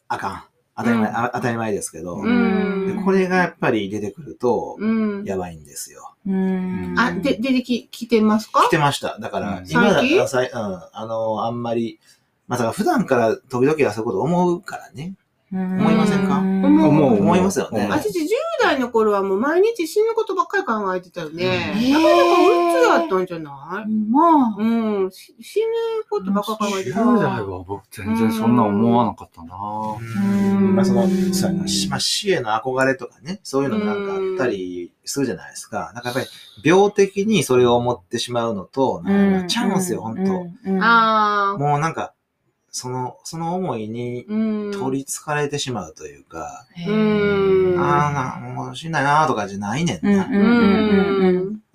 あかん。当たり前、うん。あ当たり前ですけど、うん。でこれがやっぱり出てくると、うん。やばいんですよ。うん。あ、で、出てき、来てますか？来てました。だからう、ん。今だ最近？あさいうん、あの、あんまり、まあ、だから普段から時々はそういうこと思うからね。思いませんか？思思う。思いますよね。私、10代の頃はもう毎日死ぬことばっかり考えてたよね。うんなかなかうつやったんじゃない？まあ、うん。し死ぬことばっかり考えてた。10代は僕全然そんな思わなかったな。うん。まあその、まあ、死への憧れとかね、そういうのもなんかあったりするじゃないですか。なんかやっぱり、病的にそれを思ってしまうのと、なんかちゃうんすよ、本当当ああ。もうなんか、その、その思いにうん。取り憑かれてしまうというか、うんああ、な、もう死んないなとかじゃないねんな。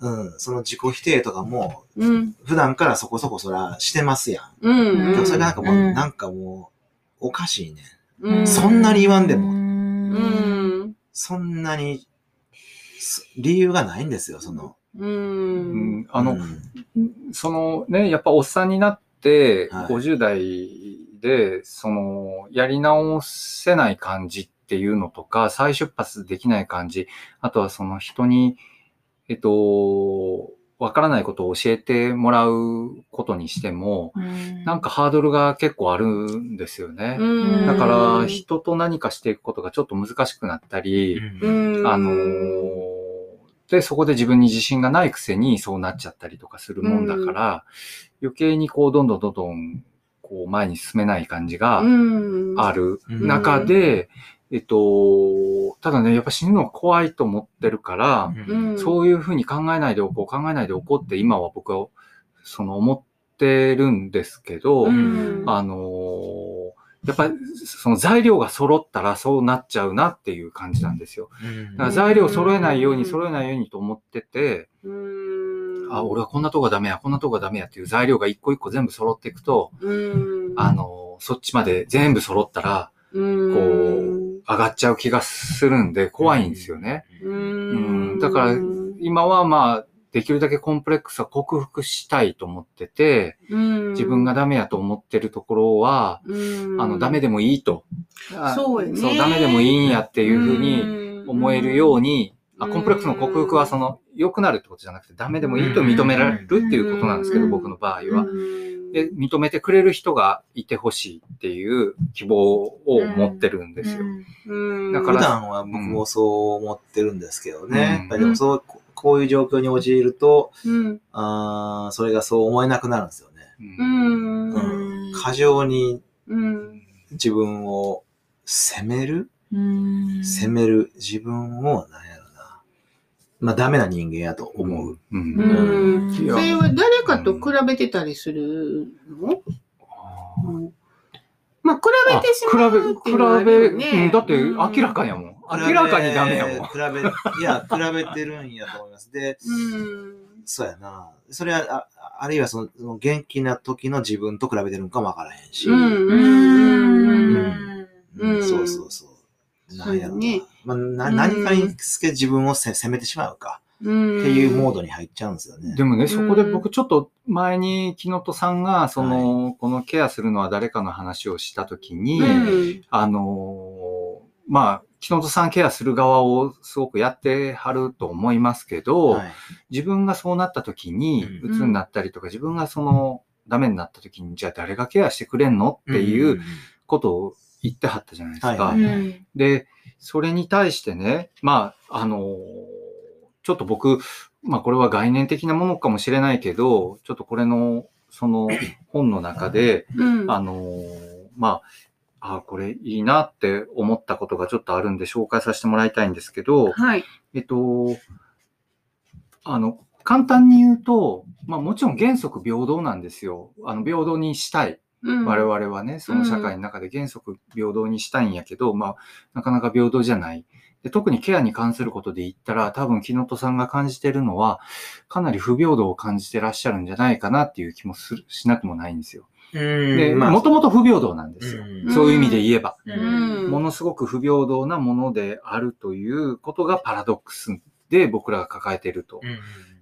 うんその自己否定とかも、うん。普段からそこそこそらしてますやん。うん。でもそれがなんかもう、うんなんかもう、おかしいね。うん。そんなに言わんでもうん。そんなに、そ理由がないんですよ、その。う。うんんあの、うんそのね、やっぱおっさんになって、はい50代で、その、やり直せない感じっていうのとか、再出発できない感じ、あとはその人に、えっと、わからないことを教えてもらうことにしても、なんかハードルが結構あるんですよね。うん。だから、人と何かしていくことがちょっと難しくなったり、うん。あのーで、そこで自分に自信がないくせにそうなっちゃったりとかするもんだから、余計にこう、どんどんどんどん、こう、前に進めない感じがうん。あるうん中で、えっと、ただね、やっぱ死ぬのが怖いと思ってるから、うん。そういうふうに考えないでおこう、考えないでおこうって今は僕は、その思ってるんですけど、うんあのーやっぱりその材料が揃ったらそうなっちゃうなっていう感じなんですよ。うんだから材料揃えないようにうん揃えないようにと思ってて、うん。あ、俺はこんなとこがダメや、こんなとこがダメやっていう材料が一個一個全部揃っていくと、うん。あのーそっちまで全部揃ったらうん、こう上がっちゃう気がするんで怖いんですよね。ううんんだから今はまあ、できるだけコンプレックスは克服したいと思ってて、うん、自分がダメやと思ってるところは、うん、あの、ダメでもいいと。あそうよねそう、ダメでもいいんやっていうふうにに思えるように、あうんコンプレックスの克服はその、良くなるってことじゃなくて、ダメでもいいと認められるっていうことなんですけど、うん。僕の場合は。うん、で、認めてくれる人がいてほしいっていう希望を持ってるんですよ。うん、だから普段は僕もそう思ってるんですけどね。うん。やっぱりでもそう、ここういう状況に陥ると、うん、あーそれがそう思えなくなるんですよね。ううん。ん、うん。過剰にうん、自分を責める？うん。責める自分を、なんや。まあ、ダメな人間やと思う。うんうんいやそれは誰かと比べてたりするの、うんまあ、比べてしまうっていうのはあ比べ、るよね。うんだってうん明らかやもん。明らかにダメやもん。比べ、いや、比べてるんやと思います。で、うん。そうやな。それは、ああるいはそのその元気な時の自分と比べてるんかもわからへんし。うん。ううん。んうんそうそうそう。なんやろうねまあ、なうん何かにつけ自分をせ責めてしまうか。うん。っていうモードに入っちゃうんですよね。でもね、そこで僕ちょっと前に木本さんが、その、このケアするのは誰かの話をしたときに、うん。あのーまあ、木本さんケアする側をすごくやってはると思いますけど、はい自分がそうなった時に、う鬱になったりとか、自分がその、ダメになった時に、じゃあ誰がケアしてくれんのっていうことを言ってはったじゃないですか。はいうんで、それに対してね、まあ、あのーちょっと僕、まあこれは概念的なものかもしれないけど、ちょっとこれの、その本の中で、うん。あのーまあ、あこれいいなって思ったことがちょっとあるんで紹介させてもらいたいんですけど、はい。えっと、あの、簡単に言うと、まあもちろん原則平等なんですよ。あの、平等にしたい。うん。我々はね、その社会の中で原則平等にしたいんやけど、まあ、なかなか平等じゃない。で特にケアに関することで言ったら、多分木本さんが感じてるのは、かなり不平等を感じてらっしゃるんじゃないかなっていう気もするしなくもないんですよ。で、まあもともと不平等なんですよ。うんそういう意味で言えば。うん。ものすごく不平等なものであるということがパラドックスで僕らが抱えていると。うん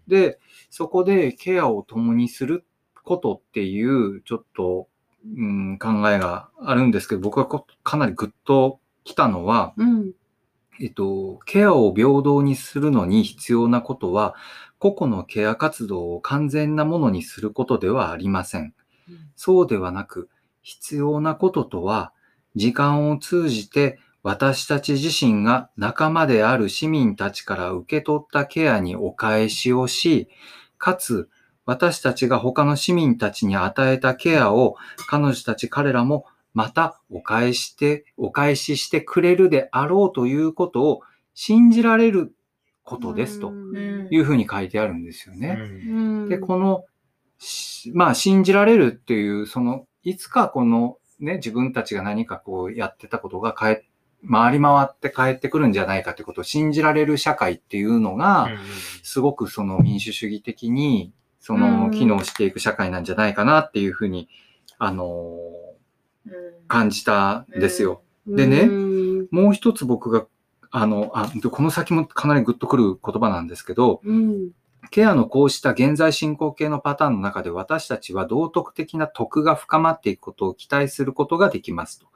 で、そこでケアを共にすることっていう、ちょっと、うん、考えがあるんですけど、僕はこかなりグッときたのは、うん。えっと、ケアを平等にするのに必要なことは、個々のケア活動を完全なものにすることではありません。そうではなく、必要なこととは、時間を通じて私たち自身が仲間である市民たちから受け取ったケアにお返しをし、かつ私たちが他の市民たちに与えたケアを彼女たち彼らもまたお返して、お返ししてくれるであろうということを信じられることですとうんいうふうに書いてあるんですようね。うん。で、この、しまあ、信じられるっていう、その、いつかこのね、自分たちが何かこうやってたことが変え、回り回って帰ってくるんじゃないかってことを信じられる社会っていうのが、すごくその民主主義的に、そうんの機能していく社会なんじゃないかなっていうふうに、あのー感じたんですよ。でねうん。もう一つ僕が、あの、あ、でこの先もかなりグッとくる言葉なんですけど、うん。ケアのこうした現在進行形のパターンの中で私たちは道徳的な徳が深まっていくことを期待することができますと。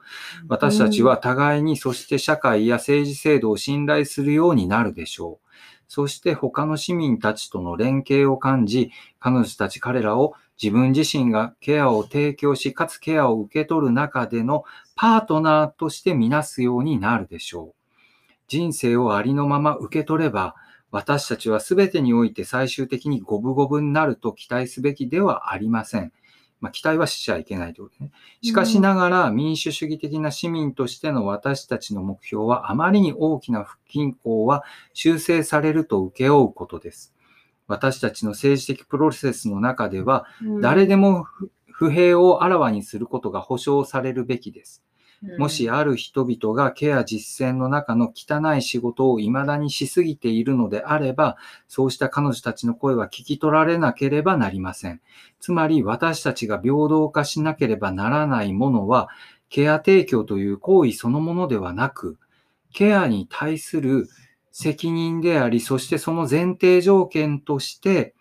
私たちは互いにそして社会や政治制度を信頼するようになるでしょう。そして他の市民たちとの連携を感じ、彼女たち彼らを自分自身がケアを提供し、かつケアを受け取る中でのパートナーとしてみなすようになるでしょう。人生をありのまま受け取れば、私たちは全てにおいて最終的に五分五分になると期待すべきではありません。まあ、期待はしちゃいけないということね。しかしながら民主主義的な市民としての私たちの目標はあまりに大きな不均衡は修正されると請け負うことです。私たちの政治的プロセスの中では誰でも不不平をあらわにすることが保障されるべきです。もしある人々がケア実践の中の汚い仕事を未だにしすぎているのであれば、そうした彼女たちの声は聞き取られなければなりません。つまり私たちが平等化しなければならないものは、ケア提供という行為そのものではなく、ケアに対する責任であり、そしてその前提条件として、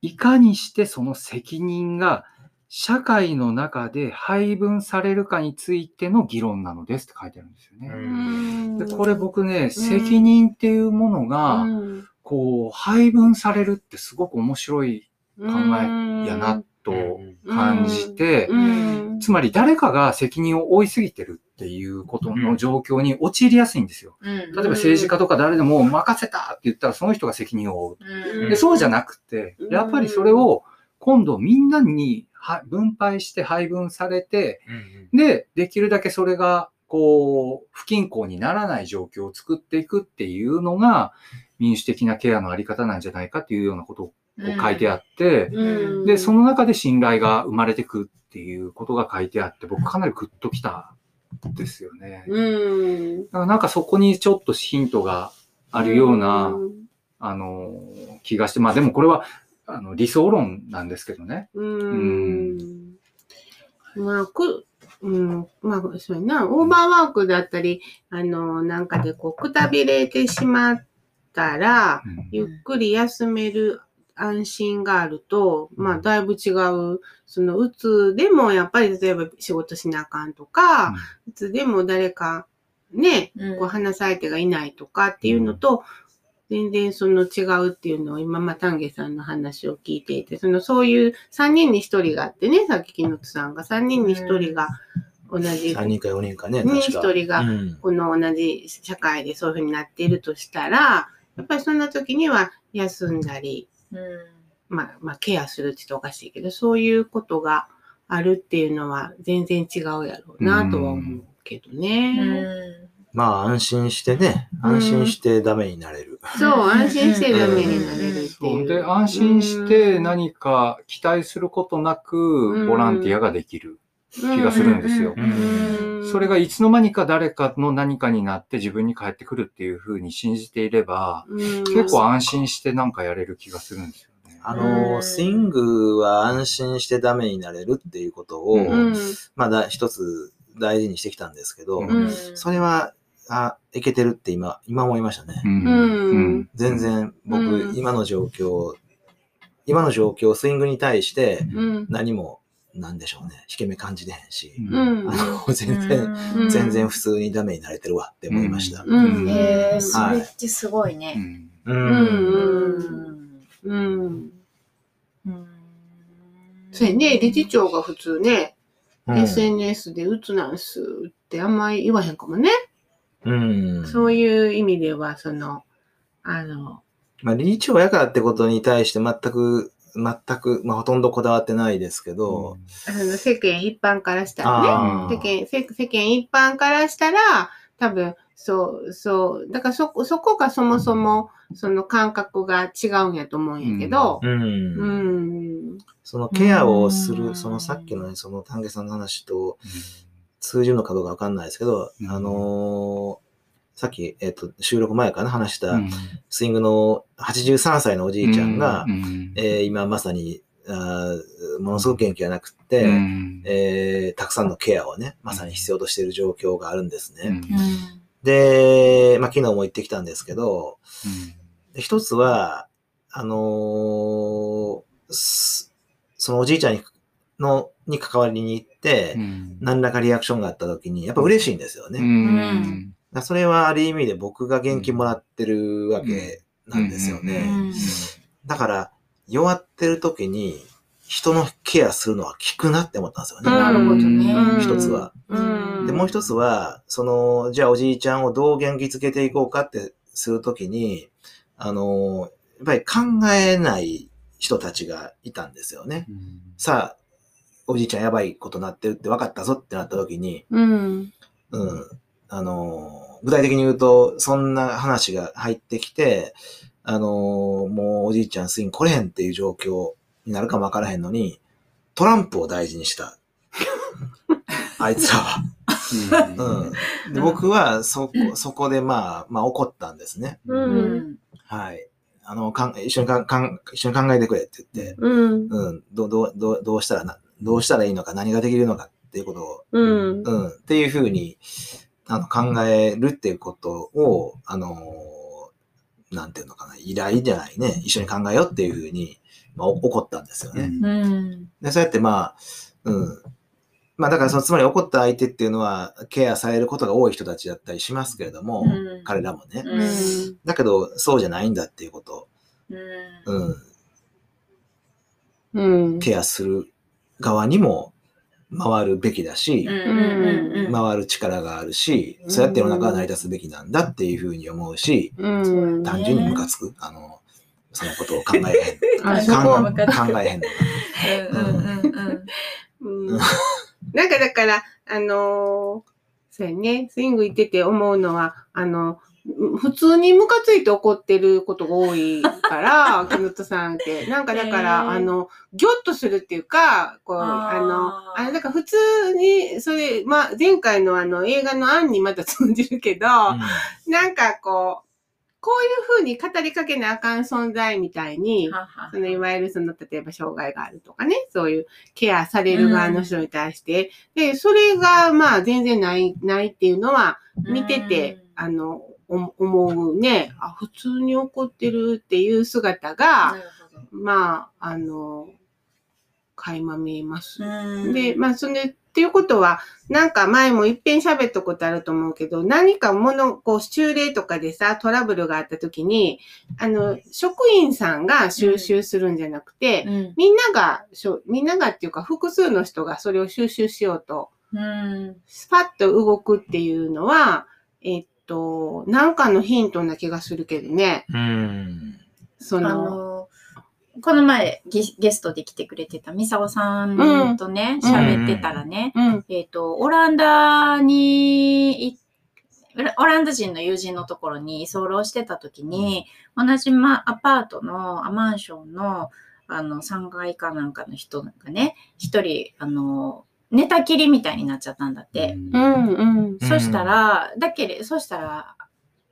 いかにしてその責任が社会の中で配分されるかについての議論なのですって書いてあるんですよね。うん。でこれ僕ね、責任っていうものが、うん。こう、配分されるってすごく面白い考えやなと感じて、うん。つまり誰かが責任を負いすぎてるっていうことの状況に陥りやすいんですよ。例えば政治家とか誰でも任せたって言ったらその人が責任を負う。でそうじゃなくて、やっぱりそれを今度みんなには分配して配分されて、で、できるだけそれが、こう、不均衡にならない状況を作っていくっていうのが、民主的なケアのあり方なんじゃないかっていうようなことを書いてあって、うん。で、その中で信頼が生まれてくっていうことが書いてあって、僕かなりグッときたんですよね。うん。だからなんかそこにちょっとヒントがあるような、あの、気がして、まあでもこれは、あの、理想論なんですけどね。うん。まあ、く、うん、まあ、そうやな、オーバーワークだったり、あの、なんかでこう、くたびれてしまったら、うんゆっくり休める安心があると、まあ、だいぶ違う。その、うつでも、やっぱり、例えば仕事しなあかんとか、うつでも誰か、ね、うんこう話す相手がいないとかっていうのと、全然その違うっていうのを今、ま丹下さんの話を聞いていて、そのそういう3人に1人があってね、さっき木本さんが。3人に1人が同じ、3人か4人かね、ね確か。一人がうん。この同じ社会でそういうふうになっているとしたら、やっぱりそんな時には休んだり、うん。まあ、まあ、ケアするって言っておかしいけど、そういうことがあるっていうのは全然違うやろうなとは思うけどね。うんまあ安心してね、うん。安心してダメになれる。そう、安心してダメになれるっていう。そう。で、安心して何か期待することなく、ボランティアができる気がするんですよ。それがいつの間にか誰かの何かになって自分に返ってくるっていうふうに信じていれば、結構安心してなんかやれる気がするんですよね。あうの、ん。スイングは安心してダメになれるっていうことを、うん。まあだ一つ大事にしてきたんですけど、それは、あ、いけてるって今、今思いましたね。うんうん全然僕、うん今の状況、今の状況、スイングに対してうん。何も、なんでしょうね、引け目感じてへんし、うん。あの、全然、うん全然普通にダメになれてるわって思いました。うん。えー、そはいれってすごいね。う。うん。うんうん。うんそうやね、理事長が普通ね、うん SNS でうつなんすってあんまり言わへんかもね。うん。そういう意味では、その、あの、まあ、理事長やからってことに対して全く、全く、まあ、ほとんどこだわってないですけど、あの世間一般からしたらあね、世間、世世間一般からしたら、多分、そう、そう、だからそこ、そこがそもそも、その感覚が違うんやと思うんやけど、うん。うん、そのケアをする、うん。そのさっきのね、その丹下さんの話と通じるのかどうかわかんないですけど、うん。あのーさっき、えっ、と、収録前かな、話した、うん。スイングの83歳のおじいちゃんが、うん。えー今まさに、あーものすごく元気がなくって、うん。えーたくさんのケアをね、まさに必要としている状況があるんですね。うん。で、まあ、昨日も言ってきたんですけど、で一つは、あのーすそのおじいちゃんにのに関わりに行っ何らかリアクションがあった時に、やっぱ嬉しいんですよね。うんらそれはある意味で僕が元気もらってるわけなんですよね。うんだから、弱ってる時に人のケアするのは効くなって思ったんですよね。なるほどねうん一つは。うんで、もう一つは、その、じゃあおじいちゃんをどう元気づけていこうかってするときに、あの、やっぱり考えない人たちがいたんですよね。さあ、おじいちゃんやばいことなってるって分かったぞってなったときに、うん、うん、あの、具体的に言うと、そんな話が入ってきて、あの、もうおじいちゃんスイング来れへんっていう状況になるかも分からへんのに、トランプを大事にした。(laughs) あいつらは。うん。で、僕は、そこ、そこで、まあ、まあ、怒ったんですね。う、うんんはい。あの、かん、一緒にかん、かん、一緒に考えてくれって言って、うん、うん、どう、どう、どう、どうしたらな、どうしたらいいのか、何ができるのかっていうことを、うん、うん、っていうふうに、あの、考えるっていうことを、あのーなんていうのかな、依頼じゃないね、一緒に考えようっていうふうに、まあ、お怒ったんですよね。うんで、そうやってまあ、うん。まあだからその、つまり怒った相手っていうのは、ケアされることが多い人たちだったりしますけれども、うん彼らもね。うん、だけど、そうじゃないんだっていうこと、うん。うん、ケアする側にも回るべきだし、うん回る力があるし、そうやって世の中は成り立つべきなんだっていうふうに思うし、うん、単純にムカつく。あの、そのことを考えへん。(laughs) 考え考えへんの。が。うん、なんかだから、あのーそうやね、スイング行ってて思うのは、あの、普通にムカついて怒ってることが多いから、(laughs) 木本さんって。なんかだから、あの、ギョッとするっていうか、こう、あの、あの、だから普通に、それ、まあ、前回のあの、映画の案にまた通じるけど、なんかこう、こういう風に語りかけなあかん存在みたいに、そのいわゆるその例えば障害があるとかね、そういうケアされる側の人に対して、で、それがまあ全然ない、ないっていうのは見てて、あの、お思うね、あ、普通に怒ってるっていう姿が。まあ、あの、垣間見えます。うんで、まあ、それ、っていうことは、なんか前も一遍喋ったことあると思うけど、何かもの、こう、修例とかでさ、トラブルがあった時に、あの、職員さんが収集するんじゃなくて、うんみんながしょ、みんながっていうか、複数の人がそれを収集しようと、うんスパッと動くっていうのは、えっと、なんかのヒントな気がするけどね。うん。そあの、の、この前ゲゲストで来てくれてたミサオさんとね、うん喋、ってたらね、うん、えっ、と、オランダにい、オランダ人の友人のところに居候してた時に、同じ、ま、アパートの、あマンションの、あの、3階かなんかの人がね、一人、あの、寝たきりみたいになっちゃったんだって。うん、うん。うんそしたら、だけれ、そしたら、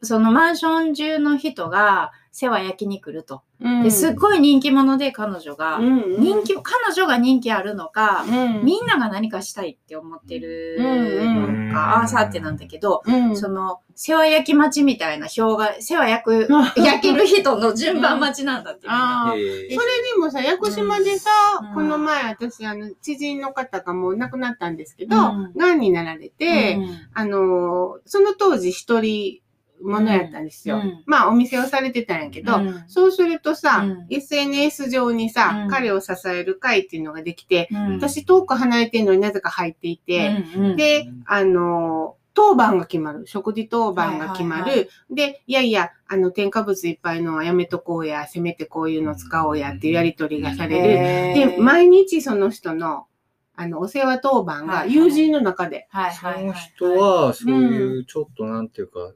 そのマンション中の人が世話焼きに来ると。うん。で、すっごい人気者で彼女が、うん、人気、彼女が人気あるのか、うん、みんなが何かしたいって思ってるうんのか、あーさってなんだけど、うん、その、世話焼き待ちみたいな表が、世話焼く、焼ける人の順番待ちなんだって。(laughs) それでもさ、屋久島でさ、うん。この前私、あの、知人の方がもう亡くなったんですけど、うん。癌になられて、うんあの、その当時一人ものやったんですよ。うん。まあ、お店をされてたんやけど、うん。そうするとさ、うん。SNS 上にさ、うん。彼を支える会っていうのができて、うん。私遠く離れてるのになぜか入っていて、で、あの、当番が決まる。食事当番が決まる。で、いやいや、あの、添加物いっぱいのはやめとこうや、せめてこういうの使おうやっていうやりとりがされる。で、毎日その人の、あの、お世話当番が友人の中で。そはいはいはい。の人は、そういうちょっとなんていうか、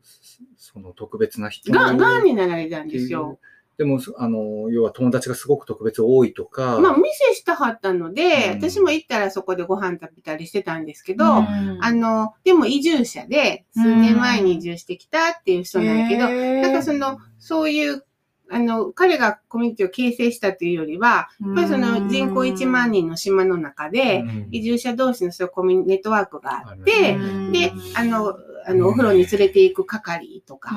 その特別な人が、がんにになられたんですよ。でも、あの、要は友達がすごく特別多いとか、まあ、店したはったので、うん。私も行ったらそこでご飯食べたりしてたんですけど、うん。あの、でも移住者で、数年前に移住してきたっていう人なんやけど、へー。なんかその、そういう、あの、彼がコミュニティを形成したというよりは、やっぱりその人口1万人の島の中で、うん。移住者同士のそういうコミュニネットワークがあって、うんで、あの、あの、お風呂に連れて行く係とか、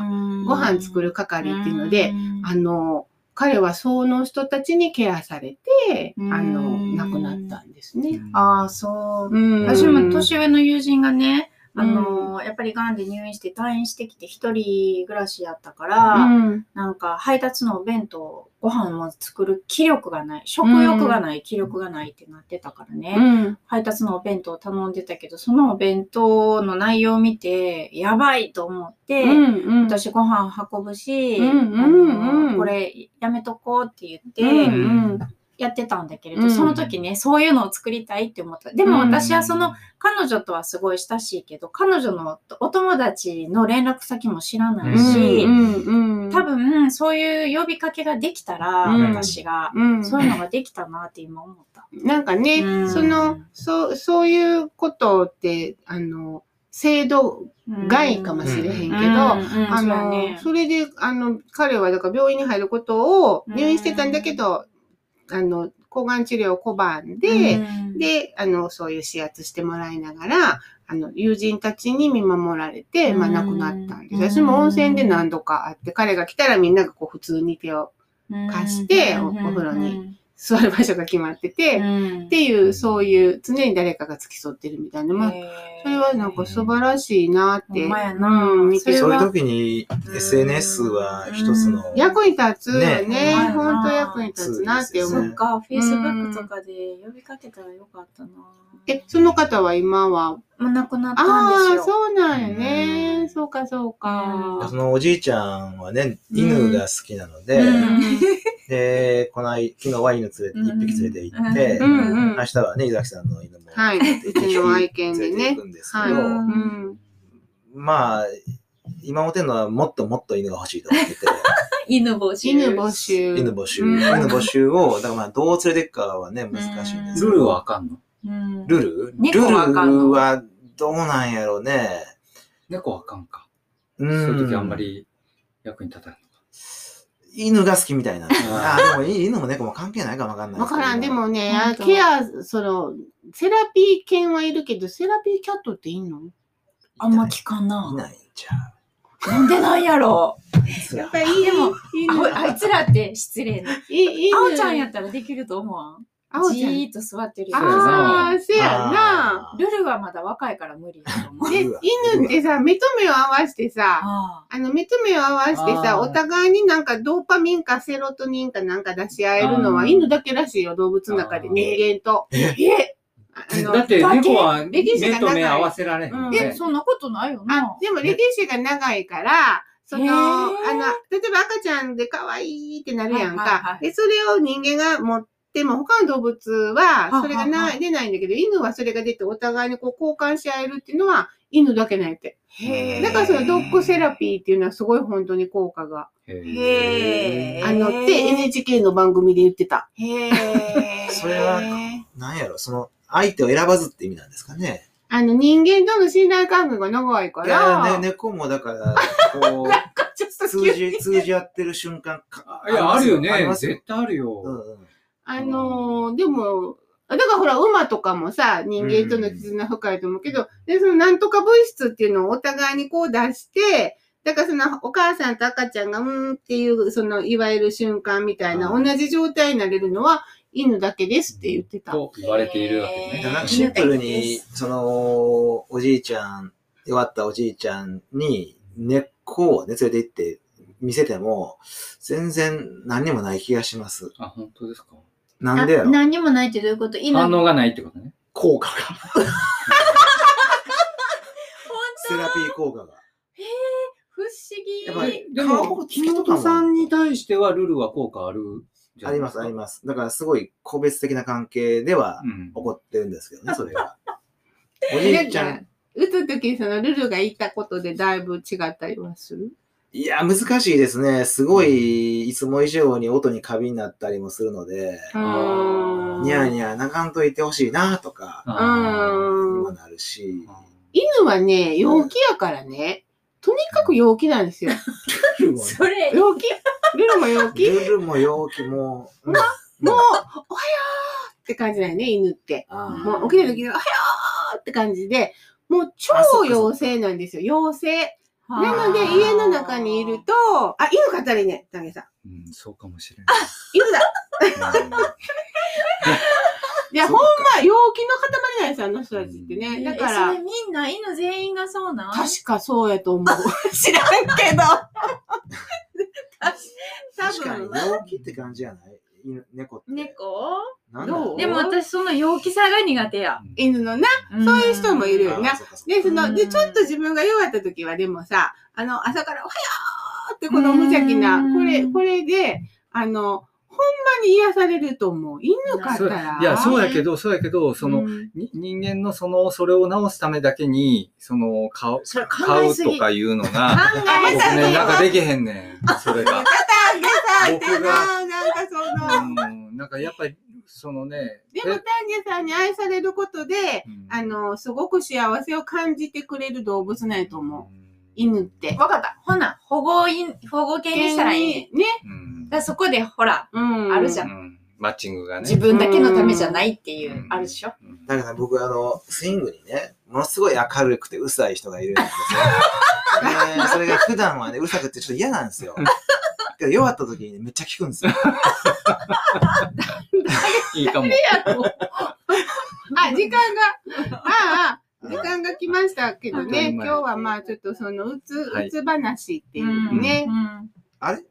ご飯作る係っていうので、あの、彼はその人たちにケアされて、うん。あの、亡くなったんですね。ああ、そう。うん。私も年上の友人がね、あの、やっぱり癌で入院して退院してきて一人暮らしやったから、うん。なんか配達のお弁当、ご飯も作る気力がない、食欲がない、気力がないってなってたからね、うん。配達のお弁当を頼んでたけど、そのお弁当の内容を見て、やばいと思って、うん。私ご飯運ぶし、うんうんあうん。のこれやめとこうって言って、うんやってたんだけれど、うん。その時ね、そういうのを作りたいって思った。でも私はその、彼女とはすごい親しいけど、彼女のお友達の連絡先も知らないし、多分そういう呼びかけができたら、うん。私が、うん。そういうのができたなって今思った。なんかね、うん。その、そう、そういうことって、あの、制度外かもしれへんけど、あの、ねそれで、あの、彼はだから病院に入ることを入院してたん。だけど、あの、抗がん治療を拒んで、うん。で、あの、そういう指圧してもらいながら、あの、友人たちに見守られて、まあ、うん。亡くなったんです。うん私も温泉で何度か会って、彼が来たらみんながこう普通に手を貸しておお風呂に座る場所が決まってて、うんっていう、そういう、常に誰かが付き添ってるみたいな。まあ、それはなんか素晴らしいなって。ほんまやなうん、見てそういう時に SNS は一つの、役に立つよね。ね本当役に立つなって思う。そっか、Facebook とかで呼びかけたらよかったな。え、その方は今は？もう亡くなったんああ、ですよ。そうなんやうね。んそうか、そうかそ。のおじいちゃんはね、犬が好きなので、うんで、この間、昨日は犬連れて、一匹連れて行って、うんうん明日はね、伊崎さんの犬も、はい。うちの愛犬でね連れて行。くんですはい。けど、うん。まあ、今思ってるのはもっともっと犬が欲しいと思ってて、(laughs) 犬募集。犬募集。犬募集、うん犬募集を、だからまあ、どう連れていくかはね、難しいんですけどルールはあかんの？うん。ルル？ルルはどうなんやろうね。猫はあかんか。そそういう時あんま。り役に立たないのか。犬が好きみたいな。あああ、でも犬も猫も関係ないかもわかんないけどわからん。でもねケア、その、セラピー犬はいるけど、セラピーキャットっていいのあんま聞かんいな。ないんちゃう。なんでなんやろ？やっぱりでも犬、あいつらって失礼な。あおちゃんやったらできると思わん？あおちゃん。じーっと座ってるよ。ああ、せやな。ルルはまだ若いから無理だと思う。で、うわ犬ってさ、目と目を合わせてさ、ああの、目と目を合わせてさ、あーお互いになんかドーパミンかセロトニンかなんか出し合えるのは犬だけらしいよ、動物の中で。あー人間と。え？あのだって猫は歴史が長い目と目合わせられへんもんでねえ、。そんなことないよあな。でも歴史が長いから、その、あの、例えば赤ちゃんで可愛いってなるやんか。はいはいはいで、それを人間が持っても、他の動物は、それがな出ないんだけど、犬はそれが出てお互いにこう交換し合えるっていうのは、犬だけなんやって。へだからそのドッグセラピーっていうのはすごい本当に効果が。へあの、って NHK の番組で言ってた。へー (laughs) それはなんやろ、その、相手を選ばずって意味なんですかね？あの、人間との信頼関係が長いかいや、ら。ね、猫もだから、こう、(laughs) 通じ、通じ合ってる瞬間か。いや、あるよね絶対あるよ。うんうん。あのーでも、だからほら、馬とかもさ、人間との絆深いと思うけど、で、そのなんとか物質っていうのをお互いにこう出して、だからそのお母さんと赤ちゃんがうーんっていう、そのいわゆる瞬間みたいな、うん同じ状態になれるのは犬だけですって言ってた。と言われているわけへね。なんかシンプルに、その、おじいちゃん、弱ったおじいちゃんに根っこをね、連れて行って見せても、全然何にもない気がします。あ、本当ですか？なんでやろ？あ何にもないってどういうこと？犬反応がないってことね。効果が。本セラピー効果が。不思議。やっぱりで顔も、つきとかも妹さんに対してはルールは効果あるじゃあります、あります。だからすごい個別的な関係ではうん起こってるんですけどね、それが。(laughs) おじいちゃん、打つときにそのルルが言ったことでだいぶ違ったりはする？いや、難しいですね。すごい、いつも以上に音に過敏になったりもするので、うーん。ニャーニャー泣かんといてほしいなとか、あうん。にもなるし、犬はね、陽気やからね、とにかく陽気なんですよ。ルルも、それ、陽気ルルも陽気。ルルも陽気も、うん。もう、おはようって感じだよね、犬って。あもう起きた時に、おはようって感じで、もう超妖精なんですよ、妖精。なので、家の中にいると、あ、犬飼ったらいいね、タゲさん。うん、そうかもしれ犬だない。(laughs) いや、そっほんかま、陽気の塊なんですよ、あの人たちってね。だかえそられ、みんな犬全員がそうなん？確かそうやと思う。知らんけど。多確かに分。陽気って感じじゃない？犬猫って。猫？でも私その陽気さが苦手や。犬のな。そういう人もいるよなで、その、で、うん。ちょっと自分が弱った時は、でもさ、あの、朝から、おはようってこの無邪気なう、ん。これ、これで、あの、ほんまに癒されると思う。犬飼ったら。いや、そうやけど、そうやけど、その、うん。に人間のその、それを直すためだけに、その、買う、とかいうのが、考え僕えすぎ。ね、なんかできへんねん、それが。(laughs) がな、なんかその、うん、なんかやっぱり、そのね、でも、丹下さんに愛されることで、うんあの、すごく幸せを感じてくれる動物なんやと思う。う犬って。わかった。ほな、保護犬、保護犬にしたらいいね。ね。ん。だそこで、ほら、うん。あるじゃうんん。マッチングがね。自分だけのためじゃないっていう、うんあるでしょ？うんだから僕、あの、スイングにね、ものすごい明るくてうるさい人がいるんですよ。(laughs) で、それが普段はね、うるさくてちょっと嫌なんですよ。(laughs) けど弱った時にねめっちゃ効くんですよ。(laughs) いいかも。あ、時間が、ああ、時間が来ましたけどね、うん今日はまあちょっとそのうつ、はいうつ話っていうねう。んあれ？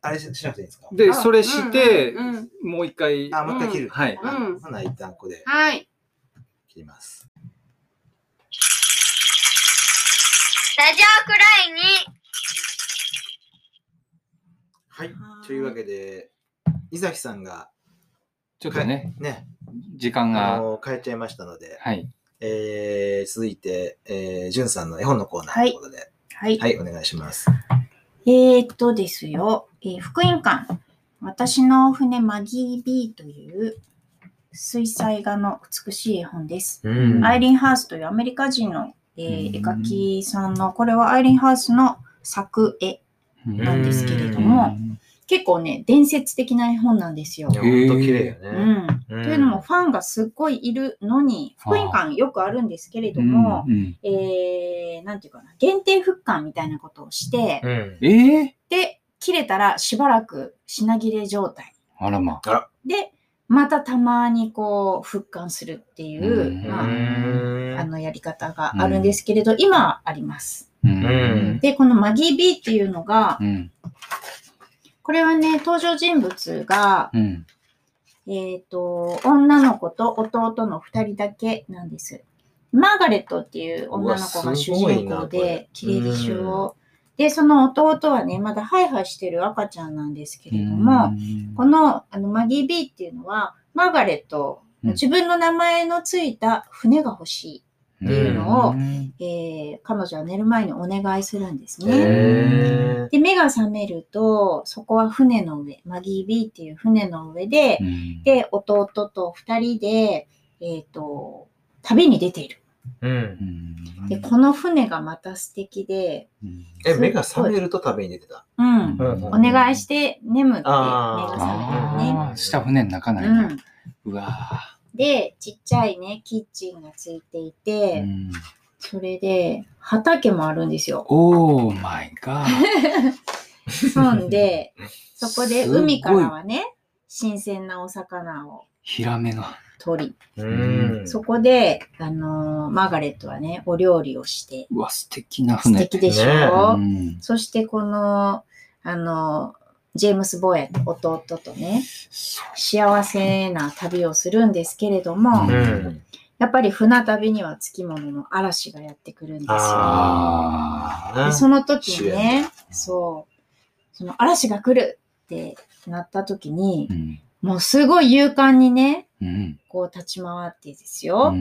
あれししなくていいんですか？で、あそれして、もう一回、あ、もう一回切る。はい。うんほな、一旦ここではい。切ります。ラジオくらいにはい。というわけで、伊崎さんが、ちょっとね、ね、時間が、あの、帰っちゃいましたので、はい。えー、続いて、えー、じゅんさんの絵本のコーナーということで、はい。はい、お願いします。えー、っとですよ、えー福音館。私の船マギー・ビーという水彩画の美しい絵本です。うんアイリン・ハースというアメリカ人の、えーうん絵描きさんの、これはアイリン・ハースの作絵。なんですけれども結構ね、伝説的な絵本なんですよほんと綺麗ようね。ん。とというのも、ファンがすっごいいるのに、福音館よくあるんですけれども、うん、えー、なんていうかな、限定復刊みたいなことをして、うん。ええで、切れたらしばらく品切れ状態。あらま。で、またたまにこう、復刊するっていう、うんまあ、あうん。のやり方があるんですけれど、今はあります。ううんで、このマギー B っていうのがう、ん。これはね、登場人物が、うん。えっ、と、女の子と弟の二人だけなんです。マーガレットっていう女の子が主人公で、綺麗でしょ。で、その弟はね、まだハイハイしてる赤ちゃんなんですけれども、このあのマギー B っていうのは、マーガレット、うん自分の名前のついた船が欲しい。っていうのをんえー彼女は寝る前にお願いするんですね。へで、目が覚めると、そこは船の上、マギー B っていう船の上で、うんで、弟と二人で、えっ、と、旅に出ている。ーう。うんんで、この船がまた素敵で、うんえ、目が覚めると食べに出てた？うん。うんお願いして眠って目が覚めるね。ああ、下船の中なうんや。ん。うわで、ちっちゃいね、キッチンがついていーて、うんそれで、畑もあるんですよ。オーマイガー。(laughs) そんで、そこで海からはね、新鮮なお魚をヒラメが。取り、うん。そこで、あのーマーガレットはね、お料理をして、うわ、素敵な素船。敵でしねょ、うんそしてこの、あのージェームス・ボーヤと弟とね、幸せな旅をするんですけれども、うんうん。やっぱり船旅にはつきものの嵐がやってくるんですよ。あでその時にね、そう、その嵐が来るってなった時にう、ん。もうすごい勇敢にね、うん。こう立ち回ってですうよ。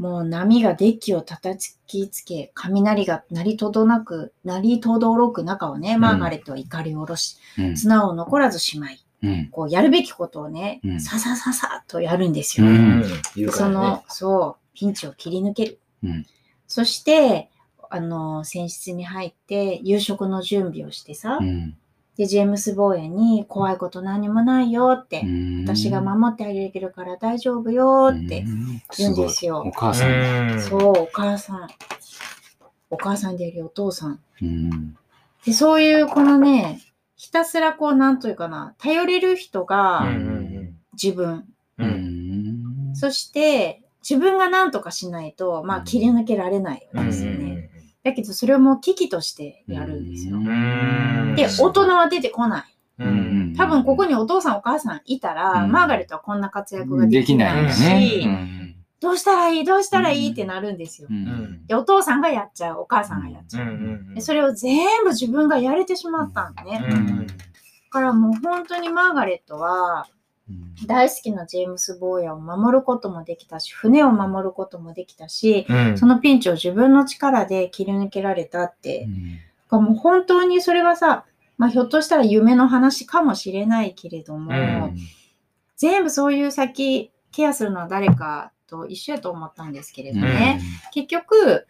ん。もう波がデッキを叩きつけ、雷が鳴りとどなく、鳴りとどろく中をね、マーガレットは怒りを下ろし、うん。綱を残らずしまい、うん。こうやるべきことをね、うんささささっとやるんですよ。うんいるからねその、そう、ピンチを切り抜ける。うんそして、あの、船室に入って夕食の準備をしてさ、うん。で、ジェームス・ボーエに怖いこと何もないよって、うん私が守ってあげるから大丈夫よってうん言うんですよごいお母さんそう、お母さん。お母さんでありお父さん。うん。で、そういうこのね、ひたすらこう、なんというかな、頼れる人うんがうん自分。そして、自分が何とかしないと、まあ、切り抜けられないわうんけですよね。だけど、それをもう危機としてやるんですよ。んで、大人は出てこない。うん。多分、ここにお父さんお母さんいたら、うん。マーガレットはこんな活躍がででききなないし、ね。うん。どうしたらいい？どうしたらいい？ってなるんですよ。う。うん。んで、お父さんがやっちゃう、お母さんがやっちゃう。うん。でそれを全部自分がやれてしまったんだね。だうん。からもう本当にマーガレットはうん。大好きなジェームス・ボーヤを守ることもできたし、船を守ることもできたし、うん。そのピンチを自分の力で切り抜けられたって、もう本当にそれはさ、まあ、ひょっとしたら夢の話かもしれないけれども、うん。全部そういう先、ケアするのは誰かと一緒やと思ったんですけれどね。結局、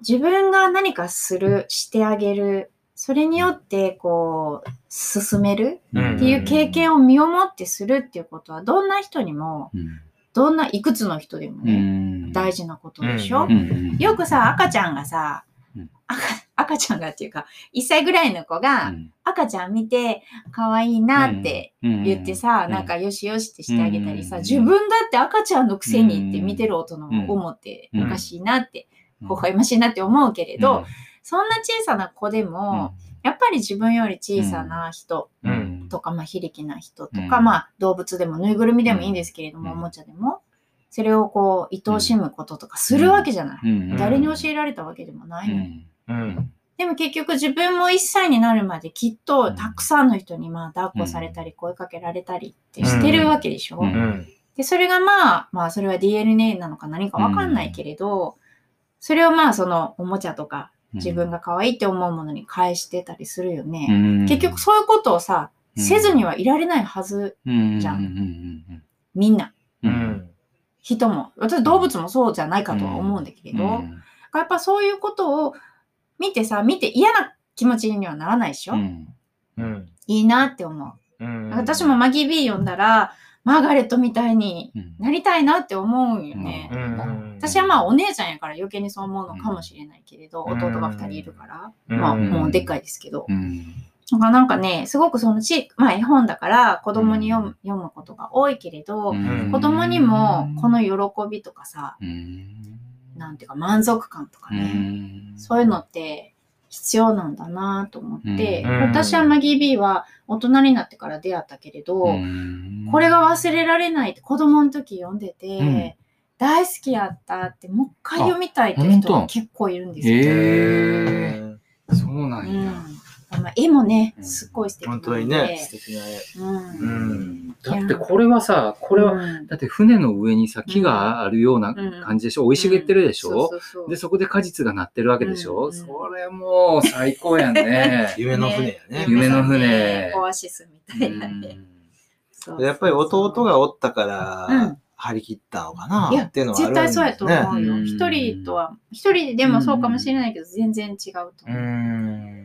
自分が何かする、してあげる、それによってこう、進めるうん。っていう経験を身をもってするっていうことは、どんな人にも、どんないくつの人でもね、大事なことでしょ、うん。よくさ、赤ちゃんがさうん、赤赤ちゃんがっていうか、1歳ぐらいの子が、赤ちゃん見て、可愛いなって言ってさ、なんかよしよしってしてあげたりさ、うん自分だって赤ちゃんのくせにって見てる大人も思って、うん。おかしいなって、微笑ましいなって思うけれど、うん。そんな小さな子でも、やっぱり自分より小さな人うん。とか、まあ、非力な人とか、うん。まあ、動物でもぬいぐるみでもいいんですけれども、うん。おもちゃでも、それをこう、愛おしむこととかするわけじゃない。うん。誰に教えられたわけでもないのに。うん。でも結局自分も1歳になるまできっとたくさんの人にまあ抱っこされたり声かけられたりってしてるわけでしょ、うん。うん。で、それがまあ、まあそれは DNA なのか何かわかんないけれど、それをまあそのおもちゃとか自分が可愛いって思うものに返してたりするよね。結局そういうことをさ、せずにはいられないはず、じゃん。みんな。人も。私動物もそうじゃないかとは思うんだけれど、やっぱそういうことを見てさ、見て嫌な気持ちにはならないでしょ、うん。いいなって思う。うん。私もマギー B 読んだら、マーガレットみたいにうん。なりたいなって思うんよね。うん。私はまあお姉ちゃんやから余計にそう思うのかもしれないけれど、うん。弟が2人いるから、うん。まあもうでっかいですけど。なんかね、すごくそのち、まあ絵本だから子供に読む,、読むことが多いけれど、うん。子供にもこの喜びとかさ、うんなんていうか満足感とかうね、ん。そういうのって必要なんだなと思って、うん。私はマギー B は大人になってから出会ったけれど、うん。これが忘れられないって子供の時読んでて、うん。大好きやったってもう一回読みたいってあ人が結構いるんですよ。へえそうなうん。んや。まあ、絵もね、うん。すっごい素敵な本ので当にね、素敵な絵。うん。うん。だってこれはさ、これは、うん。だって船の上にさ、木があるような感じでしょ。生い茂ってるでしょ。そうそうで、そこで果実がなってるわけでしうんうん。ょそれもう最高やんね。(laughs) 夢の船やね。夢の船。オアシスみたいな。ね。やっぱり弟がおったから、うん。張り切ったのかなっていうのはある絶んですね。対そうやと思うよ。うん。一人とは、一人でもそうかもしれないけど、全然違うとう。思う。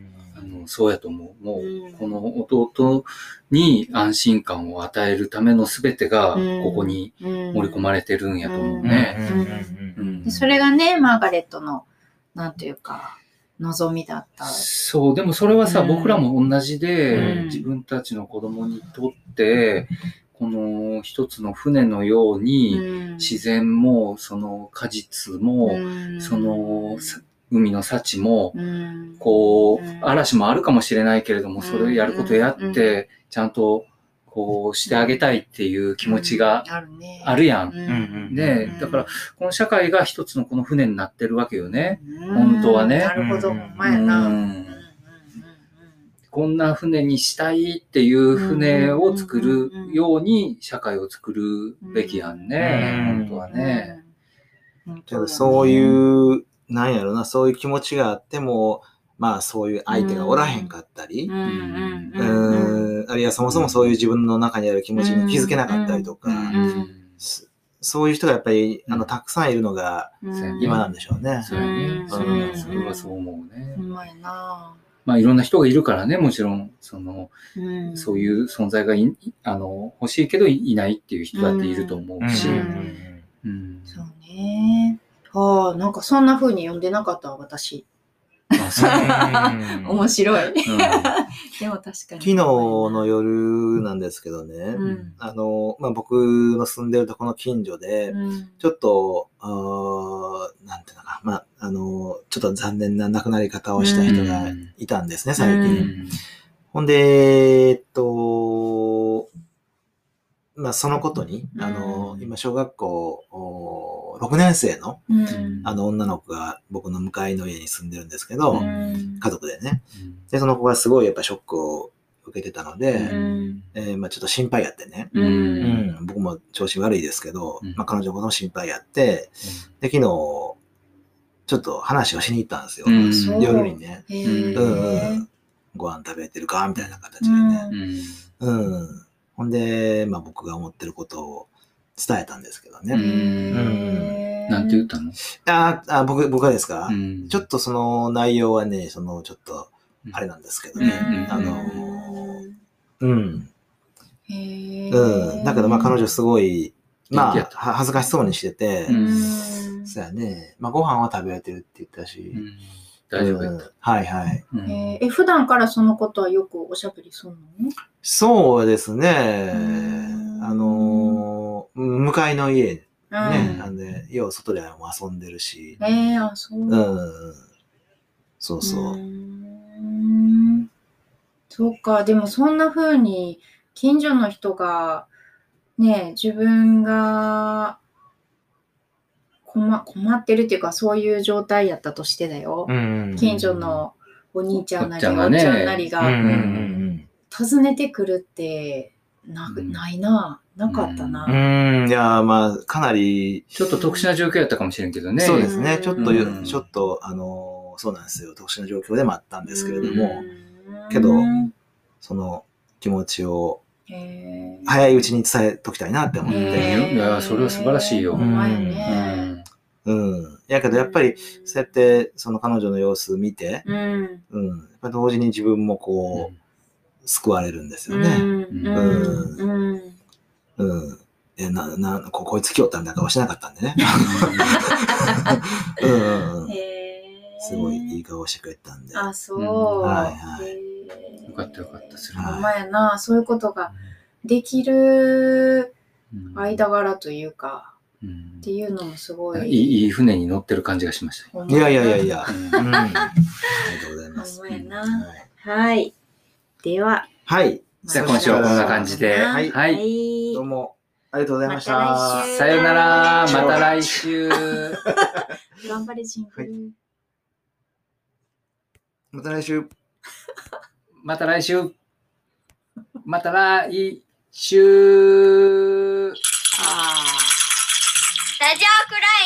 そうやと思う。もう、うん。この弟に安心感を与えるための全てが、うん。ここに盛盛り込まれてるんやと思ううん。ね。それがね、マーガレットの、なんというか、望みだった。そう、でもそれはさ、うん。僕らも同じで、うん。自分たちの子供にとって、この一つの船のように、自然も、その果実も、そのさ海の幸も、うん、こう、うん。嵐もあるかもしれないけれども、それをやることやうん。って、ちゃんと、こうしてあげたいっていう気持ちがあるね。あるやん。うん。うんね、だから、この社会が一つのこの船になってるわけよね。うん。本当はね。なるほど、ほんまやな。こんな船にしたいっていう船を作るように社会を作るべきやんね。うん。本当はね。そういう、なんやろな、そういう気持ちがあっても、まあそういう相手がおらへんかったり。う、ん。うんううん。ん、あるいはそもそもそういう自分の中にある気持ちに気づけなかったりとか、うんそそういう人がやっぱり、あの、うんたくさんいるのがうん。今なんでしょうね。そうやね。うん。それはそれはそう思うね。ほ。んまやな。まあいろんな人がいるからね、もちろん、その、うん。そういう存在がいあの欲しいけどいないっていう人だっていると思うし。そうね。ああ、なんかそんな風に読んでなかったわ、私。あそう。(laughs) 面白い。うん。(laughs) でも確かに。昨日の夜なんですけどね、うん。あの、まあ、僕の住んでるとこの近所で、うん。ちょっと、あーなんていうのかな、まあ、あの、ちょっと残念な亡くなり方をした人がいたんですね、最う近。ん。ほんで、えっと、まあ、そのことに、あの、うん。今、小学校お6年生の、うんあの、女の子が僕の向かいの家に住んでるんですけど、うん家族でね。で、その子がすごいやっぱショックを受けてたので、うんえーまあ、ちょっと心配やってね。ううんん、僕も調子悪いですけど、うんまあ、彼女のことも心配やって、で、昨日、ちょっと話をしに行ったんですよ。夜にね。へうんうえん。ご飯食べてるかみたいな形でね。うんうん。ほんで、まあ僕が思ってることを伝えたんですけどうね。ん。なんて言ったの？ああ、僕、僕はですか、うん。ちょっとその内容はね、そのちょっと、あれなんですけどね。うん。あの、うん。へえうん。だけどまあ彼女すごい、まあ、恥ずかしそうにしてて、うん。そうやね。まあご飯は食べられてるって言ったし。うん。大丈夫やっうん。はいはい。た。うん。えー。え、普段からそのことはよくおしゃべりするの？そうですね。うん。あのー、向かいの家ね、うんなんで、よう外でも遊んでるし。えー、あ、そう。うん。そうそう。ーんそうか、でもそんな風に近所の人がね、自分が困困ってるっていうかそういう状態やったとしてだよ。うん近所のお兄ちゃんなりおっちゃんおっちゃんがねなりが訪ねてくるってな,、うんないな。なかったな。うん。うん、いや、まあ、かなり、ちょっと特殊な状況やったかもしれんけどね。そうですね。ちょっと、うんちょっと、あのー、そうなんですよ。特殊な状況でもあったんですけれどうも、んけどその気持ちを早いうちに伝えときたいなって思っうんて。いやそれは素晴らしいよほんまやうね。んうん。やけど、やっぱり、そうやって、その彼女の様子見て、うん。うん。やっぱ同時に自分もこう、救われるんですようね。ん。うん。うん。うん。え、な、な、ここいつ来よったんだ顔しなかったんでね。うんうんすごいいい顔してくれたんで。あ、そう。うんはいはいよかったよかった。それはいほんまやな、そういうことができるうん間柄というか、うんっていうのもすごい。いいいい船に乗ってる感じがしました。いやいやいやいや。うんうん。ありがとうございます。はい。では、はい。じゃあ今週はこんな感じで。はい。はい、どうも。ありがとうございました。ま、さよなら。また来週。(laughs) 頑張れ、シンル、はい。(laughs) また来週。また来週。また来週。ラジオクライ